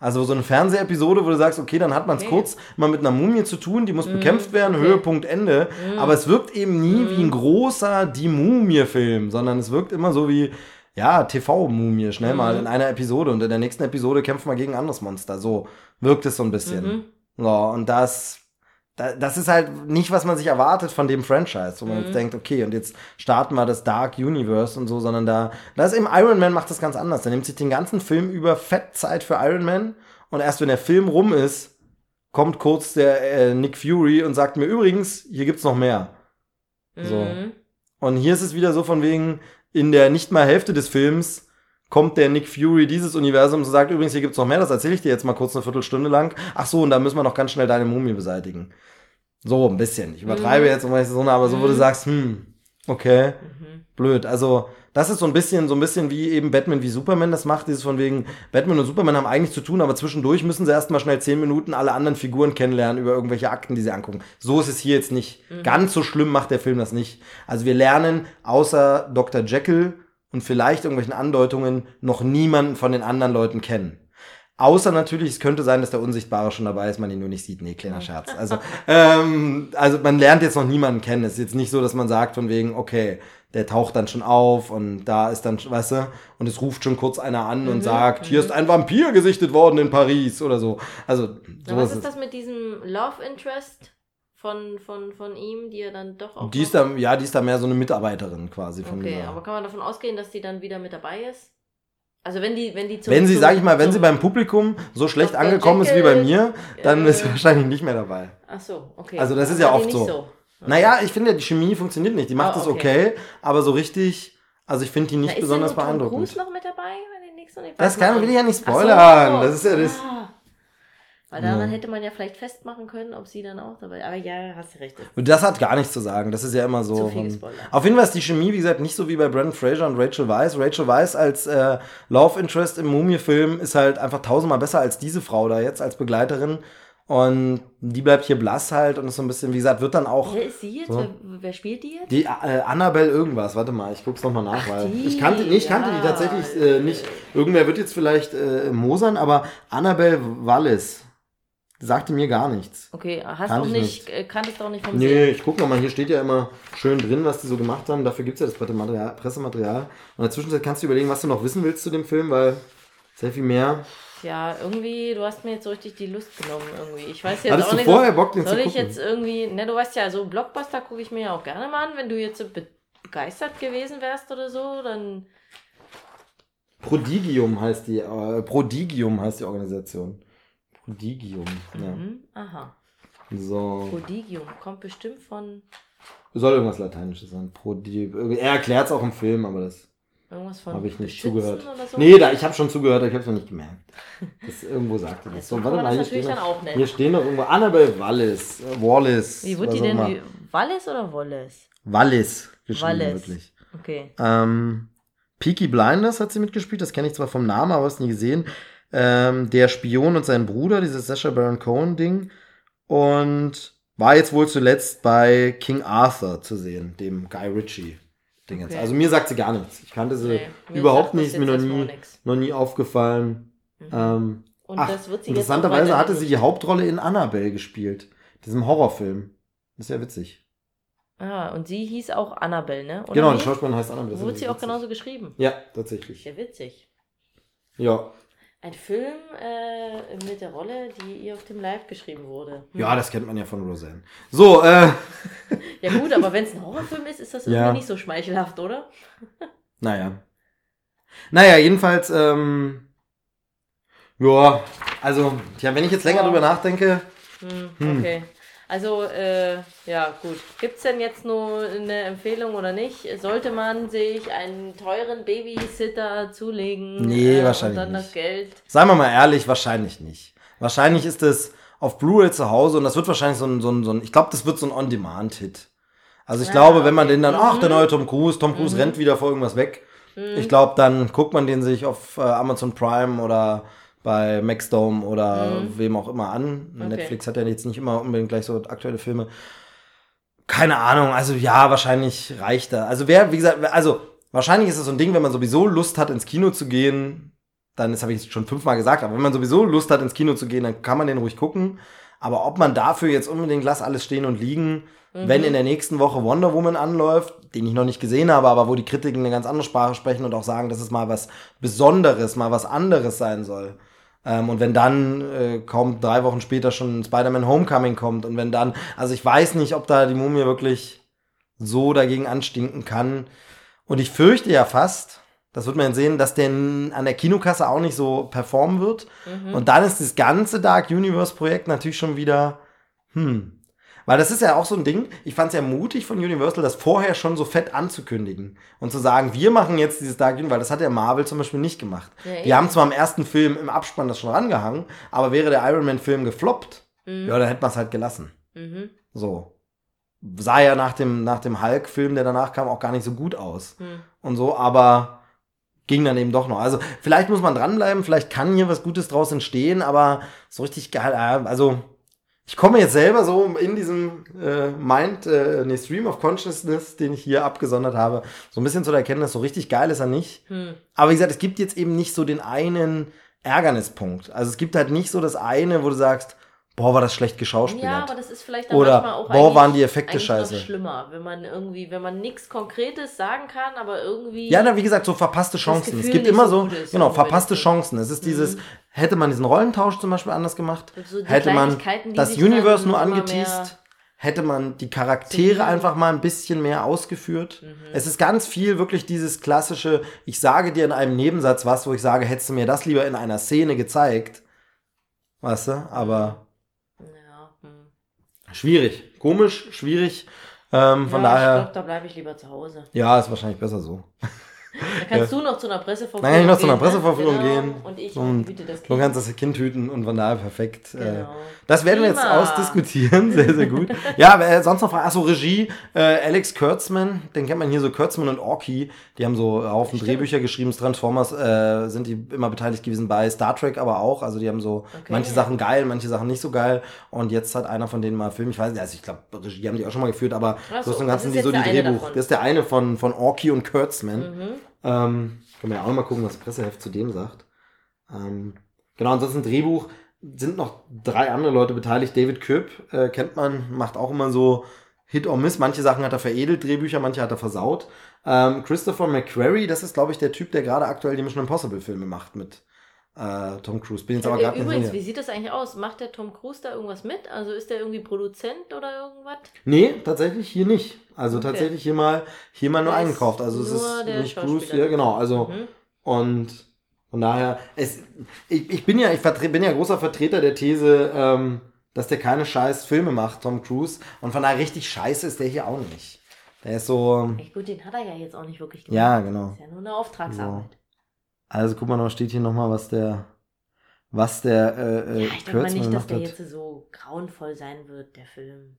Also so eine Fernsehepisode, wo du sagst, okay, dann hat man es Okay. kurz mal mit einer Mumie zu tun, die muss Mhm, bekämpft werden, okay. Höhepunkt, Ende. Mhm. Aber es wirkt eben nie wie ein großer Die Mumie-Film, sondern es wirkt immer so wie, ja, TV-Mumie, schnell mal Mhm. in einer Episode und in der nächsten Episode kämpfen wir gegen ein anderes Monster. So wirkt es so ein bisschen. Mhm. So, und das, da- das ist halt nicht, was man sich erwartet von dem Franchise, wo man Mhm. jetzt denkt, okay, und jetzt starten wir das Dark Universe und so, sondern da, da ist eben Iron Man macht das ganz anders. Der nimmt sich den ganzen Film über Fettzeit für Iron Man und erst wenn der Film rum ist, kommt kurz der äh, Nick Fury und sagt mir übrigens, hier gibt's noch mehr. So. Mhm. Und hier ist es wieder so von wegen, in der nicht mal Hälfte des Films kommt der Nick Fury dieses Universums und sagt, übrigens, hier gibt's noch mehr, das erzähle ich dir jetzt mal kurz eine Viertelstunde lang. Ach so, und da müssen wir noch ganz schnell deine Mumie beseitigen. So, ein bisschen. Ich übertreibe Mhm. jetzt, ich so, aber so, wo du Mhm. sagst, hm, okay, Mhm. blöd. Also, das ist so ein bisschen, so ein bisschen wie eben Batman wie Superman das macht, dieses von wegen, Batman und Superman haben eigentlich zu tun, aber zwischendurch müssen sie erstmal schnell zehn Minuten alle anderen Figuren kennenlernen über irgendwelche Akten, die sie angucken. So ist es hier jetzt nicht. Ganz so schlimm macht der Film das nicht. Also wir lernen außer Dr. Jekyll und vielleicht irgendwelchen Andeutungen noch niemanden von den anderen Leuten kennen. Außer natürlich, es könnte sein, dass der Unsichtbare schon dabei ist, man ihn nur nicht sieht. Nee, kleiner Scherz. Also, ähm, also man lernt jetzt noch niemanden kennen. Es ist jetzt nicht so, dass man sagt von wegen, okay, der taucht dann schon auf und da ist dann, weißt du, und es ruft schon kurz einer an und sagt, hier ist ein Vampir gesichtet worden in Paris oder so. Also, Na, so was ist das mit diesem Love Interest von, von, von ihm, die er dann doch auch. Die ist da, ja, die ist da mehr so eine Mitarbeiterin quasi von Okay, dieser. aber kann man davon ausgehen, dass die dann wieder mit dabei ist? Also wenn die, wenn die zum, wenn sie, sag ich mal, wenn sie beim Publikum so schlecht angekommen ist wie bei Jekyll, mir, dann äh, ist sie wahrscheinlich nicht mehr dabei. Ach so, okay. Also das ist ja oft nicht so. Naja, ich finde, die Chemie funktioniert nicht. Die macht Ah, es okay. okay, aber so richtig, also ich finde die Na, nicht ist besonders denn Tom beeindruckend. Cruise noch mit dabei bei den nächsten? Ich Das kann, will ich ja nicht Ach so, spoilern. Das ist ja das. Ah. Weil daran hätte man ja vielleicht festmachen können, ob sie dann auch dabei. Aber ja, hast du recht. das ist Und das hat gar nichts zu sagen. Das ist ja immer so. Zu viel gespoilert. Auf jeden Fall ist die Chemie, wie gesagt, nicht so wie bei Brandon Fraser und Rachel Weisz. Rachel Weisz als äh, Love Interest im Mumie-Film ist halt einfach tausendmal besser als diese Frau da jetzt als Begleiterin. Und die bleibt hier blass halt und ist so ein bisschen, wie gesagt, wird dann auch. Wer ist sie jetzt? So. Wer, wer spielt die jetzt? Die äh, Annabelle irgendwas, warte mal, ich guck's noch mal nach, Ach, weil die, ich kannte, nee, ich kannte die ja. tatsächlich äh, nicht. Irgendwer wird jetzt vielleicht äh, mosern, aber Annabelle Wallis sagte mir gar nichts. Okay, hast Kannte du ich nicht, äh, kanntest du auch nicht vom Nee, Sehen? ich guck noch mal, hier steht ja immer schön drin, was die so gemacht haben. Dafür gibt's ja das Pressematerial. Pressematerial. Und in der Zwischenzeit kannst du überlegen, was du noch wissen willst zu dem Film, weil sehr viel mehr. Ja, irgendwie, du hast mir jetzt so richtig die Lust genommen irgendwie. Ich weiß jetzt Hattest auch du nicht. vorher Bock, den zu soll ich gucken? jetzt irgendwie, ne, du weißt ja, so Blockbuster gucke ich mir ja auch gerne mal an. Wenn du jetzt so be begeistert gewesen wärst oder so, dann. Prodigium heißt die, äh, Prodigium heißt die Organisation. Prodigium, ja. Mhm, aha. So. Prodigium kommt bestimmt von Soll irgendwas Lateinisches sein. Prodi er erklärt es auch im Film, aber das irgendwas von habe ich nicht Beschützen zugehört. Oder so. Nee, da, ich habe schon zugehört, aber ich habe es noch nicht gemerkt. Das irgendwo sagte das. So, warte mal, hier stehen, dann noch, hier stehen noch irgendwo Annabelle Wallis. Äh, Wallace. Wie wird die denn? Wie, Wallis oder Wallace? Wallis geschrieben, Wallis. wirklich. Okay. Ähm, Peaky Blinders hat sie mitgespielt, das kenne ich zwar vom Namen, aber hast nie gesehen. Ähm, der Spion und sein Bruder, dieses Sacha Baron Cohen Ding. Und war jetzt wohl zuletzt bei King Arthur zu sehen, dem Guy Ritchie Ding jetzt. Okay. Also mir sagt sie gar nichts. Ich kannte sie Nee, überhaupt nicht, ist mir noch nie, noch nie aufgefallen. Ähm, Und ach, das wird sie interessanterweise hatte sie die Hauptrolle in Annabelle gespielt. Diesem Horrorfilm. Das ist ja witzig. Ah, und sie hieß auch Annabelle, ne? Oder genau, die Schauspielerin heißt Annabelle. Wurde sie auch genauso geschrieben. Ja, tatsächlich. Sehr witzig. Ja. Ein Film äh, mit der Rolle, die ihr auf dem Live geschrieben wurde. Hm. Ja, das kennt man ja von Roseanne. So, äh, Ja gut, aber wenn es ein Horrorfilm ist, ist das irgendwie Ja. nicht so schmeichelhaft, oder? naja. Naja, jedenfalls, ähm, ja, also, tja, wenn ich jetzt länger Ja. drüber nachdenke, Hm, Hm. Also, äh, ja, gut. Gibt es denn jetzt nur eine Empfehlung oder nicht? Sollte man sich einen teuren Babysitter zulegen? Nee, äh, wahrscheinlich Und dann nicht. das Geld? seien wir mal ehrlich, wahrscheinlich nicht. Wahrscheinlich ist es auf Blu-ray zu Hause und das wird wahrscheinlich so ein, so ein, so ein ich glaube, das wird so ein On-Demand-Hit. Also ich Ah, glaube, wenn man den dann, ach, der Mhm. neue Tom Cruise, Tom Cruise Mhm. rennt wieder vor irgendwas weg. Hm. Ich glaube, dann guckt man den sich auf äh, Amazon Prime oder bei Maxdome oder Mhm. wem auch immer an. Okay. Netflix hat ja jetzt nicht immer unbedingt gleich so aktuelle Filme. Keine Ahnung, also ja, wahrscheinlich reicht er. Also wer, wie gesagt, also wahrscheinlich ist es so ein Ding, wenn man sowieso Lust hat, ins Kino zu gehen, dann, das habe ich schon fünfmal gesagt, aber wenn man sowieso Lust hat, ins Kino zu gehen, dann kann man den ruhig gucken. Aber ob man dafür jetzt unbedingt lass alles stehen und liegen, Mhm. wenn in der nächsten Woche Wonder Woman anläuft, den ich noch nicht gesehen habe, aber wo die Kritiken eine ganz andere Sprache sprechen und auch sagen, dass es mal was Besonderes, mal was anderes sein soll. Ähm, und wenn dann äh, kaum drei Wochen später schon Spider-Man Homecoming kommt und wenn dann, also ich weiß nicht, ob da die Mumie wirklich so dagegen anstinken kann. Und ich fürchte ja fast, das wird man sehen, dass der an der Kinokasse auch nicht so performen wird. Mhm. Und dann ist das ganze Dark Universe Projekt natürlich schon wieder, hm. Weil das ist ja auch so ein Ding, ich fand es ja mutig von Universal, das vorher schon so fett anzukündigen und zu sagen, wir machen jetzt dieses Dark Universe, weil das hat ja Marvel zum Beispiel nicht gemacht. Ja, Die haben zwar im ersten Film im Abspann das schon rangehangen, aber wäre der Iron Man Film gefloppt, Mhm. ja, dann hätte man es halt gelassen. Mhm. So. Sah ja nach dem, nach dem Hulk-Film, der danach kam, auch gar nicht so gut aus Mhm. und so, aber ging dann eben doch noch. Also vielleicht muss man dranbleiben, vielleicht kann hier was Gutes draus entstehen, aber so richtig geil, äh, also ich komme jetzt selber so in diesem äh, Mind, äh, nee, Stream of Consciousness, den ich hier abgesondert habe, so ein bisschen zu der Erkenntnis, so richtig geil ist er nicht. Hm. Aber wie gesagt, es gibt jetzt eben nicht so den einen Ärgernispunkt. Also es gibt halt nicht so das eine, wo du sagst, boah, war das schlecht geschauspielert. Ja, aber das ist vielleicht dann Oder, manchmal auch boah, waren die Effekte scheiße. Schlimmer, wenn man irgendwie, wenn man nichts Konkretes sagen kann, aber irgendwie. Ja, na, wie gesagt, so verpasste Chancen. Es gibt immer so so, genau, verpasste Chancen. Es ist dieses, hätte man diesen Rollentausch zum Beispiel anders gemacht, So hätte man das Universe nur angeteased, hätte man die Charaktere Mhm. einfach mal ein bisschen mehr ausgeführt. Mhm. Es ist ganz viel wirklich dieses klassische, ich sage dir in einem Nebensatz was, wo ich sage, hättest du mir das lieber in einer Szene gezeigt. Weißt du? Aber Ja, hm. schwierig. Komisch, schwierig. Ähm, von ja, Ich daher, glaube, da bleibe ich lieber zu Hause. ja, ist wahrscheinlich besser so. Da kannst du noch zu einer Pressevorführung Dann kann ich noch zu einer gehen, ne? Pressevorführung genau. gehen. Und ich Und hüte das Du Kind. kannst das Kind hüten und von daher perfekt. Äh, Genau. das werden wir jetzt Prima. ausdiskutieren. Sehr, sehr gut. Ja, äh, sonst noch. Achso, Regie. Äh, Alex Kurtzman, den kennt man hier so. Kurtzman und Orky. Die haben so Haufen Stimmt. Drehbücher geschrieben. Transformers äh, sind die immer beteiligt gewesen bei Star Trek aber auch. Also die haben so Okay. manche Sachen geil, manche Sachen nicht so geil. Und jetzt hat einer von denen mal Film. Ich weiß nicht, also ich glaube, Regie haben die auch schon mal geführt, aber Ach so so, ist im das Ganzen ist die so die Drehbuch. davon. Das ist der eine von, von Orky und Kurtzman. Mhm. Ähm, können wir ja auch noch mal gucken, was das Presseheft zu dem sagt. Ähm, genau, ansonsten Drehbuch sind noch drei andere Leute beteiligt. David Köpp äh, kennt man, macht auch immer so Hit or Miss. Manche Sachen hat er veredelt, Drehbücher, manche hat er versaut. Ähm, Christopher McQuarrie, das ist, glaube ich, der Typ, der gerade aktuell die Mission Impossible Filme macht mit äh, Tom Cruise. Bin jetzt aber Äh, gerade nicht Übrigens, wie sieht das eigentlich aus? Macht der Tom Cruise da irgendwas mit? Also ist der irgendwie Produzent oder irgendwas? Nee, tatsächlich hier nicht. Also Okay. tatsächlich hier mal, hier mal nur eingekauft. Also es ist nicht Cruise, ja genau. Also Mhm. Und von daher, es, ich, ich bin ja, ich vertre bin ja großer Vertreter der These, ähm, dass der keine scheiß Filme macht, Tom Cruise. Und von daher richtig scheiße ist der hier auch nicht. Der ist so, Echt gut, den hat er ja jetzt auch nicht wirklich gemacht. ja, genau. Ist ja nur eine Auftragsarbeit. Also guck mal noch, steht hier nochmal, was der, was der, äh, äh, Ja, ich denke mal nicht, dass der hat. jetzt so grauenvoll sein wird, der Film.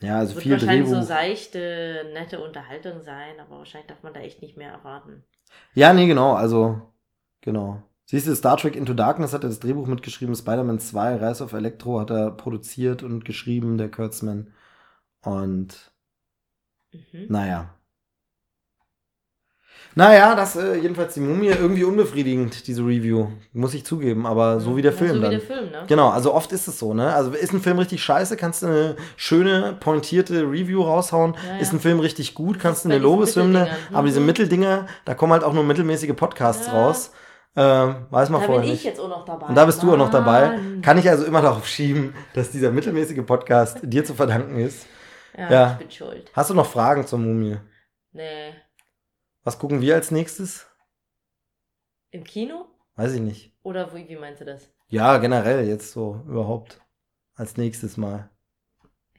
Ja, also Es wird viel wahrscheinlich Drehbuch. so seichte, nette Unterhaltung sein, aber wahrscheinlich darf man da echt nicht mehr erwarten. Ja, nee, genau, also, genau. Siehst du, Star Trek Into Darkness hat er das Drehbuch mitgeschrieben, Spider-Man 2, Rise of Electro hat er produziert und geschrieben, der Kurtzman. Und Mhm. Naja. Naja, das äh, jedenfalls die Mumie irgendwie unbefriedigend, diese Review. Muss ich zugeben, aber so wie der Ja, Film so wie dann. der Film, ne? Genau, also oft ist es so, ne? Also ist ein Film richtig scheiße, kannst du eine schöne, pointierte Review raushauen. Ja, ja. Ist ein Film richtig gut, kannst du eine Lobeshymne. Aber diese Mhm. Mitteldinger, da kommen halt auch nur mittelmäßige Podcasts Ja. raus. Ähm, weiß man Da vorher bin ich nicht. jetzt auch noch dabei. Und da bist du auch noch dabei. Mann. Kann ich also immer darauf schieben, dass dieser mittelmäßige Podcast dir zu verdanken ist. Ja, Ja. ich bin schuld. Hast du noch Fragen zur Mumie? Nee. Was gucken wir als nächstes? Im Kino? Weiß ich nicht. Oder wie, wie meinst du das? Ja, generell jetzt so überhaupt. Als nächstes Mal.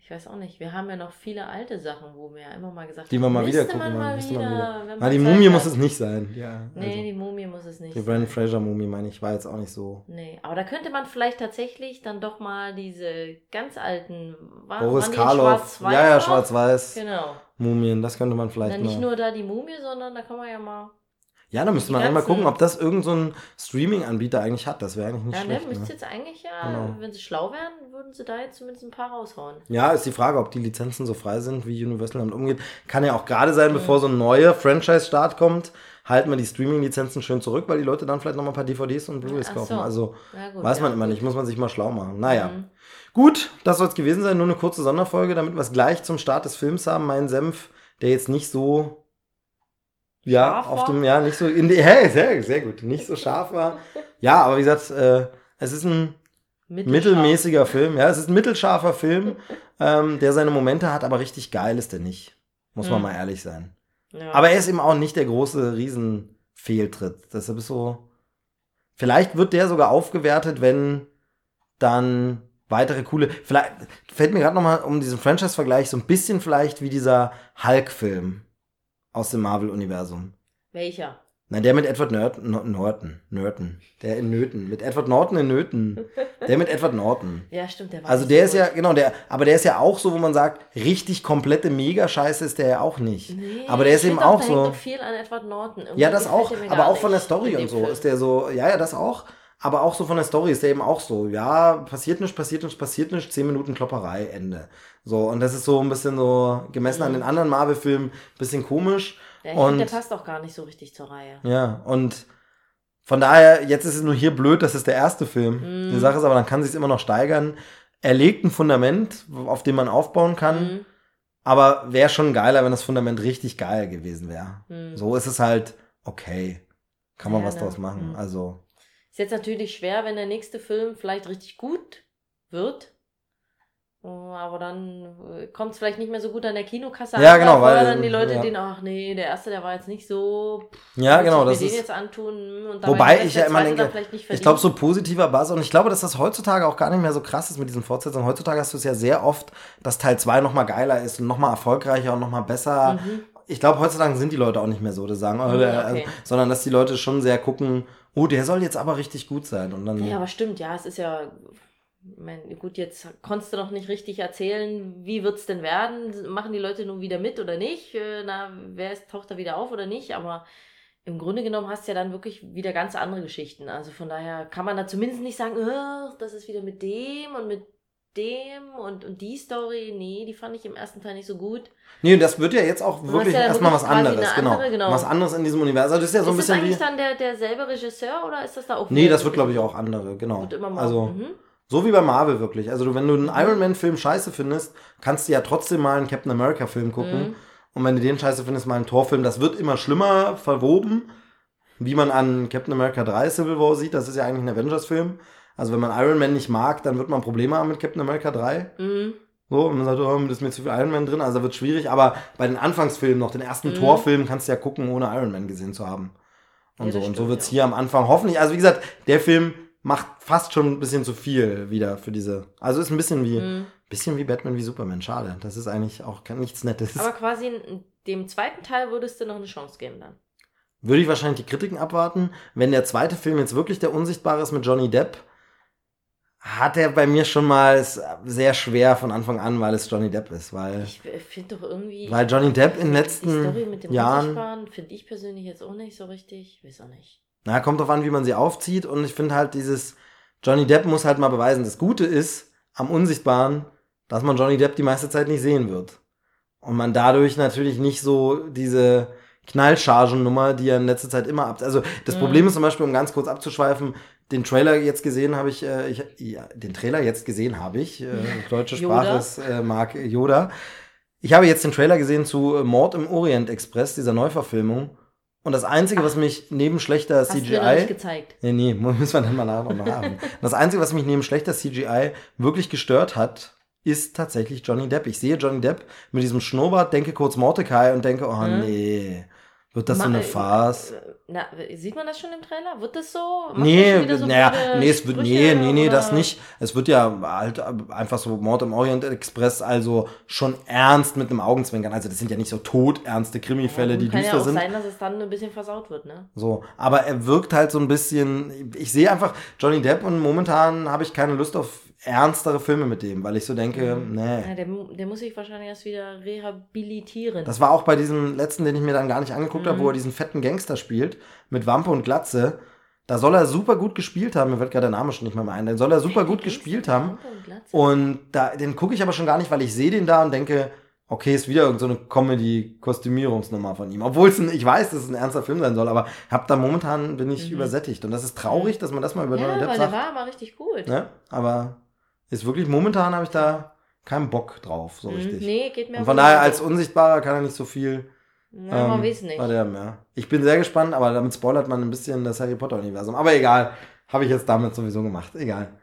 Ich weiß auch nicht. Wir haben ja noch viele alte Sachen, wo wir ja immer mal gesagt Die wir mal wieder gucken man mal müsste wieder, man wieder. Na, man die Mumie hat. muss es nicht sein. Ja, Nee, also. die Mumie muss es nicht Die Brandon. Fraser Mumie, meine ich, war jetzt auch nicht so. Nee, aber da könnte man vielleicht tatsächlich dann doch mal diese ganz alten. War, Boris Karloff. Schwarz-Weiß Ja, ja, schwarz-weiß. Genau. Mumien, das könnte man vielleicht Na, nicht mal. nur da die Mumie, sondern da kann man ja mal. Ja, da müsste man einmal gucken, ob das irgendein so ein Streaming-Anbieter eigentlich hat. Das wäre eigentlich nicht Ja, ne, schlecht. müsste Ne? jetzt eigentlich ja, Genau. wenn sie schlau wären, würden sie da jetzt zumindest ein paar raushauen. Ja, ist die Frage, ob die Lizenzen so frei sind, wie Universal damit umgeht. Kann ja auch gerade sein, Mhm. bevor so ein neuer Franchise-Start kommt, halten wir die Streaming-Lizenzen schön zurück, weil die Leute dann vielleicht noch mal ein paar DVDs und Blu-rays kaufen. so. Also Ja, gut, weiß ja, man immer gut. nicht, muss man sich mal schlau machen. Naja. Mhm. Gut, das soll es gewesen sein. Nur eine kurze Sonderfolge, damit wir es gleich zum Start des Films haben. Mein Senf, der jetzt nicht so. Ja, Scharf auf war? dem, ja, nicht so in die, hey, sehr, sehr gut, nicht so scharf war. Ja, aber wie gesagt, äh, es ist ein mittelmäßiger Film. Ja, es ist ein mittelscharfer Film, ähm, der seine Momente hat, aber richtig geil ist er nicht. Muss man Hm. mal ehrlich sein. Ja. Aber er ist eben auch nicht der große Riesenfehltritt. Deshalb ist so. Vielleicht wird der sogar aufgewertet, wenn dann weitere coole. Vielleicht fällt mir gerade noch mal um diesen Franchise-Vergleich so ein bisschen vielleicht wie dieser Hulk-Film aus dem Marvel-Universum. Welcher? Nein, der mit Edward Norton, Norton, Norton, der in Nöten, mit Edward Norton in Nöten, der mit Edward Norton. Ja, stimmt, der war Also der so ist ja, gut. genau, der, aber der ist ja auch so, wo man sagt, richtig komplette Mega-Scheiße ist der ja auch nicht. Nee, aber der ist eben auch da so. viel an Edward Norton. Irgendwie Ja, das auch, aber auch von der Story und so Film. ist der so, ja, ja, das auch. Aber auch so von der Story ist der eben auch so, ja, passiert nichts, passiert nichts, passiert nichts, zehn Minuten Klopperei, Ende. So, und das ist so ein bisschen so, gemessen an den anderen Marvel-Filmen, bisschen komisch. Ja, ich und der passt auch gar nicht so richtig zur Reihe. Ja, und von daher, jetzt ist es nur hier blöd, das ist der erste Film. Mhm. Die Sache ist aber, dann kann sich immer noch steigern. Er legt ein Fundament, auf dem man aufbauen kann, Mhm. aber wäre schon geiler, wenn das Fundament richtig geil gewesen wäre. Mhm. So ist es halt okay. Kann man Ja, was ne? draus machen. Mhm. Also, Ist jetzt natürlich schwer, wenn der nächste Film vielleicht richtig gut wird. Oh, Aber dann kommt es vielleicht nicht mehr so gut an der Kinokasse Ja, an, genau, weil dann die Leute ja. den, ach nee, der erste, der war jetzt nicht so. ja, genau, das ist. jetzt antun. hm, Und Wobei ich ja immer denke, Ich glaube, so positiver Buzz und ich glaube, dass das heutzutage auch gar nicht mehr so krass ist mit diesen Fortsetzungen. Heutzutage hast du es ja sehr oft, dass Teil 2 nochmal geiler ist und nochmal erfolgreicher und nochmal besser. Mhm. Ich glaube, heutzutage sind die Leute auch nicht mehr so, dass sagen, Mhm, okay. sondern dass die Leute schon sehr gucken, oh, der soll jetzt aber richtig gut sein. Und dann, Ja, aber stimmt, ja, es ist ja. ich mein, gut, jetzt konntest du noch nicht richtig erzählen, wie wird's denn werden? Machen die Leute nun wieder mit oder nicht? Äh, Na, wer ist, taucht da wieder auf oder nicht? Aber im Grunde genommen hast du ja dann wirklich wieder ganz andere Geschichten. Also von daher kann man da zumindest nicht sagen, "Ugh, das ist wieder mit dem und mit dem und, und die Story. Nee, die fand ich im ersten Teil nicht so gut. nee, das wird ja jetzt auch wirklich ja erstmal was anderes, genau. andere, genau. Was anderes in diesem Universum. Also das ist ja so ein ist das bisschen eigentlich wie. dann der, derselbe Regisseur oder ist das da auch Nee, das wird, glaube ich, auch andere, genau. Wird immer mal. Also, mhm. so wie bei Marvel wirklich. Also, wenn du einen Iron Man-Film scheiße findest, kannst du ja trotzdem mal einen Captain America-Film gucken. Mhm. Und wenn du den scheiße findest, mal einen Torfilm. Das wird immer schlimmer verwoben, wie man an Captain America 3 Civil War sieht. Das ist ja eigentlich ein Avengers-Film. Also, wenn man Iron Man nicht mag, dann wird man Probleme haben mit Captain America 3. Mhm. So, und man sagt, oh, da ist mir zu viel Iron Man drin, also wird schwierig. Aber bei den Anfangsfilmen, noch den ersten Mhm. Torfilm, kannst du ja gucken, ohne Iron Man gesehen zu haben. Und Ja, so. das Und so stimmt, wird's ja. hier am Anfang hoffentlich. Also wie gesagt, der Film macht fast schon ein bisschen zu viel wieder für diese. Also ist ein bisschen wie, Mhm. bisschen wie Batman wie Superman. Schade. Das ist eigentlich auch nichts Nettes. Aber quasi in dem zweiten Teil würdest du noch eine Chance geben dann. Würde ich wahrscheinlich die Kritiken abwarten. Wenn der zweite Film jetzt wirklich der Unsichtbare ist mit Johnny Depp, hat er bei mir schon mal sehr schwer von Anfang an, weil es Johnny Depp ist. Weil, Ich finde doch irgendwie. weil Johnny Depp in den die Story letzten mit dem Jahren. Finde ich persönlich jetzt auch nicht so richtig. Weiß auch nicht. Na, kommt drauf an, wie man sie aufzieht. Und ich finde halt dieses, Johnny Depp muss halt mal beweisen, das Gute ist am Unsichtbaren, dass man Johnny Depp die meiste Zeit nicht sehen wird. Und man dadurch natürlich nicht so diese Knallchargen-Nummer, die er in letzter Zeit immer ab. Also das Mhm. Problem ist zum Beispiel, um ganz kurz abzuschweifen, den Trailer jetzt gesehen habe ich, äh, ich ja, den Trailer jetzt gesehen habe ich, äh, deutsche. Sprache ist äh, Mark Yoda. Ich habe jetzt den Trailer gesehen zu äh, Mord im Orient Express, dieser Neuverfilmung. Und das Einzige, was mich neben schlechter Hast du mir noch nicht CGI. gezeigt. Nee, nee, müssen wir dann mal nach noch haben. Das Einzige, was mich neben schlechter CGI wirklich gestört hat, ist tatsächlich Johnny Depp. Ich sehe Johnny Depp mit diesem Schnurrbart, denke kurz Mordecai und denke, oh Mhm. nee, wird das so Ma- eine äh, Farce? äh, Na, sieht man das schon im Trailer? Wird das so? Macht Nee, das so naja, nee, es wird, nee, Sprüche nee, nee, das oder- nicht. Es wird ja halt einfach so Mord im Orient Express, also schon ernst mit einem Augenzwinkern. Also das sind ja nicht so todernste Krimifälle, die Kann düster ja auch sind. sein, dass es dann ein bisschen versaut wird, ne? So, aber er wirkt halt so ein bisschen. Ich sehe einfach Johnny Depp und momentan habe ich keine Lust auf ernstere Filme mit dem, weil ich so denke, Mhm. nee. Ja, der, der muss sich wahrscheinlich erst wieder rehabilitieren. Das war auch bei diesem letzten, den ich mir dann gar nicht angeguckt habe, Mhm. wo er diesen fetten Gangster spielt, mit Wampe und Glatze. Da soll er super gut gespielt haben. Mir wird gerade der Name schon nicht mehr ein. Den soll er super gut gespielt haben. Und da, den gucke ich aber schon gar nicht, weil ich sehe den da und denke, okay, ist wieder irgendeine so eine Comedy-Kostümierungsnummer von ihm. Obwohl es ein, ich weiß, dass es ein ernster Film sein soll, aber hab da momentan bin ich Mhm. übersättigt. Und das ist traurig, dass man das mal über Ja, Johnny Depp weil der sagt. war aber richtig gut. Ne? Aber ist wirklich, momentan habe ich da keinen Bock drauf, so Mhm. richtig. Nee, geht mir Und von daher, als Unsichtbarer kann er nicht so viel. Na, man ähm, weiß nicht. bei dem, ja. Ich bin sehr gespannt, aber damit spoilert man ein bisschen das Harry Potter-Universum. Aber egal, habe ich jetzt damit sowieso gemacht. Egal,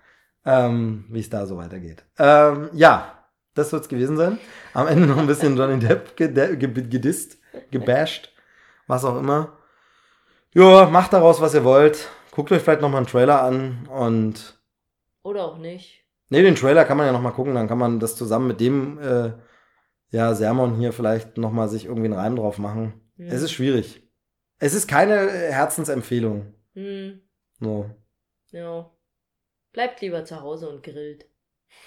ähm, wie es da so weitergeht. Ähm, ja, das wird's gewesen sein. Am Ende noch ein bisschen Johnny Depp gedisst, gebasht, was auch immer. Ja, macht daraus, was ihr wollt. Guckt euch vielleicht noch mal einen Trailer an und Oder auch nicht. Nee, den Trailer kann man ja noch mal gucken, dann kann man das zusammen mit dem äh, ja, Sermon hier vielleicht noch mal sich irgendwie einen Reim drauf machen. Hm. Es ist schwierig. Es ist keine äh, Herzensempfehlung. Hm, So, ja. Bleibt lieber zu Hause und grillt.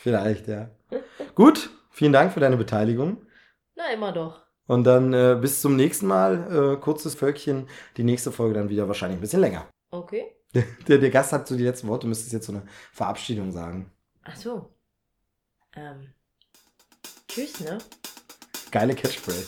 vielleicht, ja. Gut, vielen Dank für deine Beteiligung. Na, immer doch. Und dann äh, bis zum nächsten Mal. Äh, kurzes Völkchen. Die nächste Folge dann wieder wahrscheinlich ein bisschen länger. Okay. Der, der Gast hat so die letzten Worte, du müsstest jetzt so eine Verabschiedung sagen. Ach so. Ähm. Tschüss, ne? Geile Catchphrase.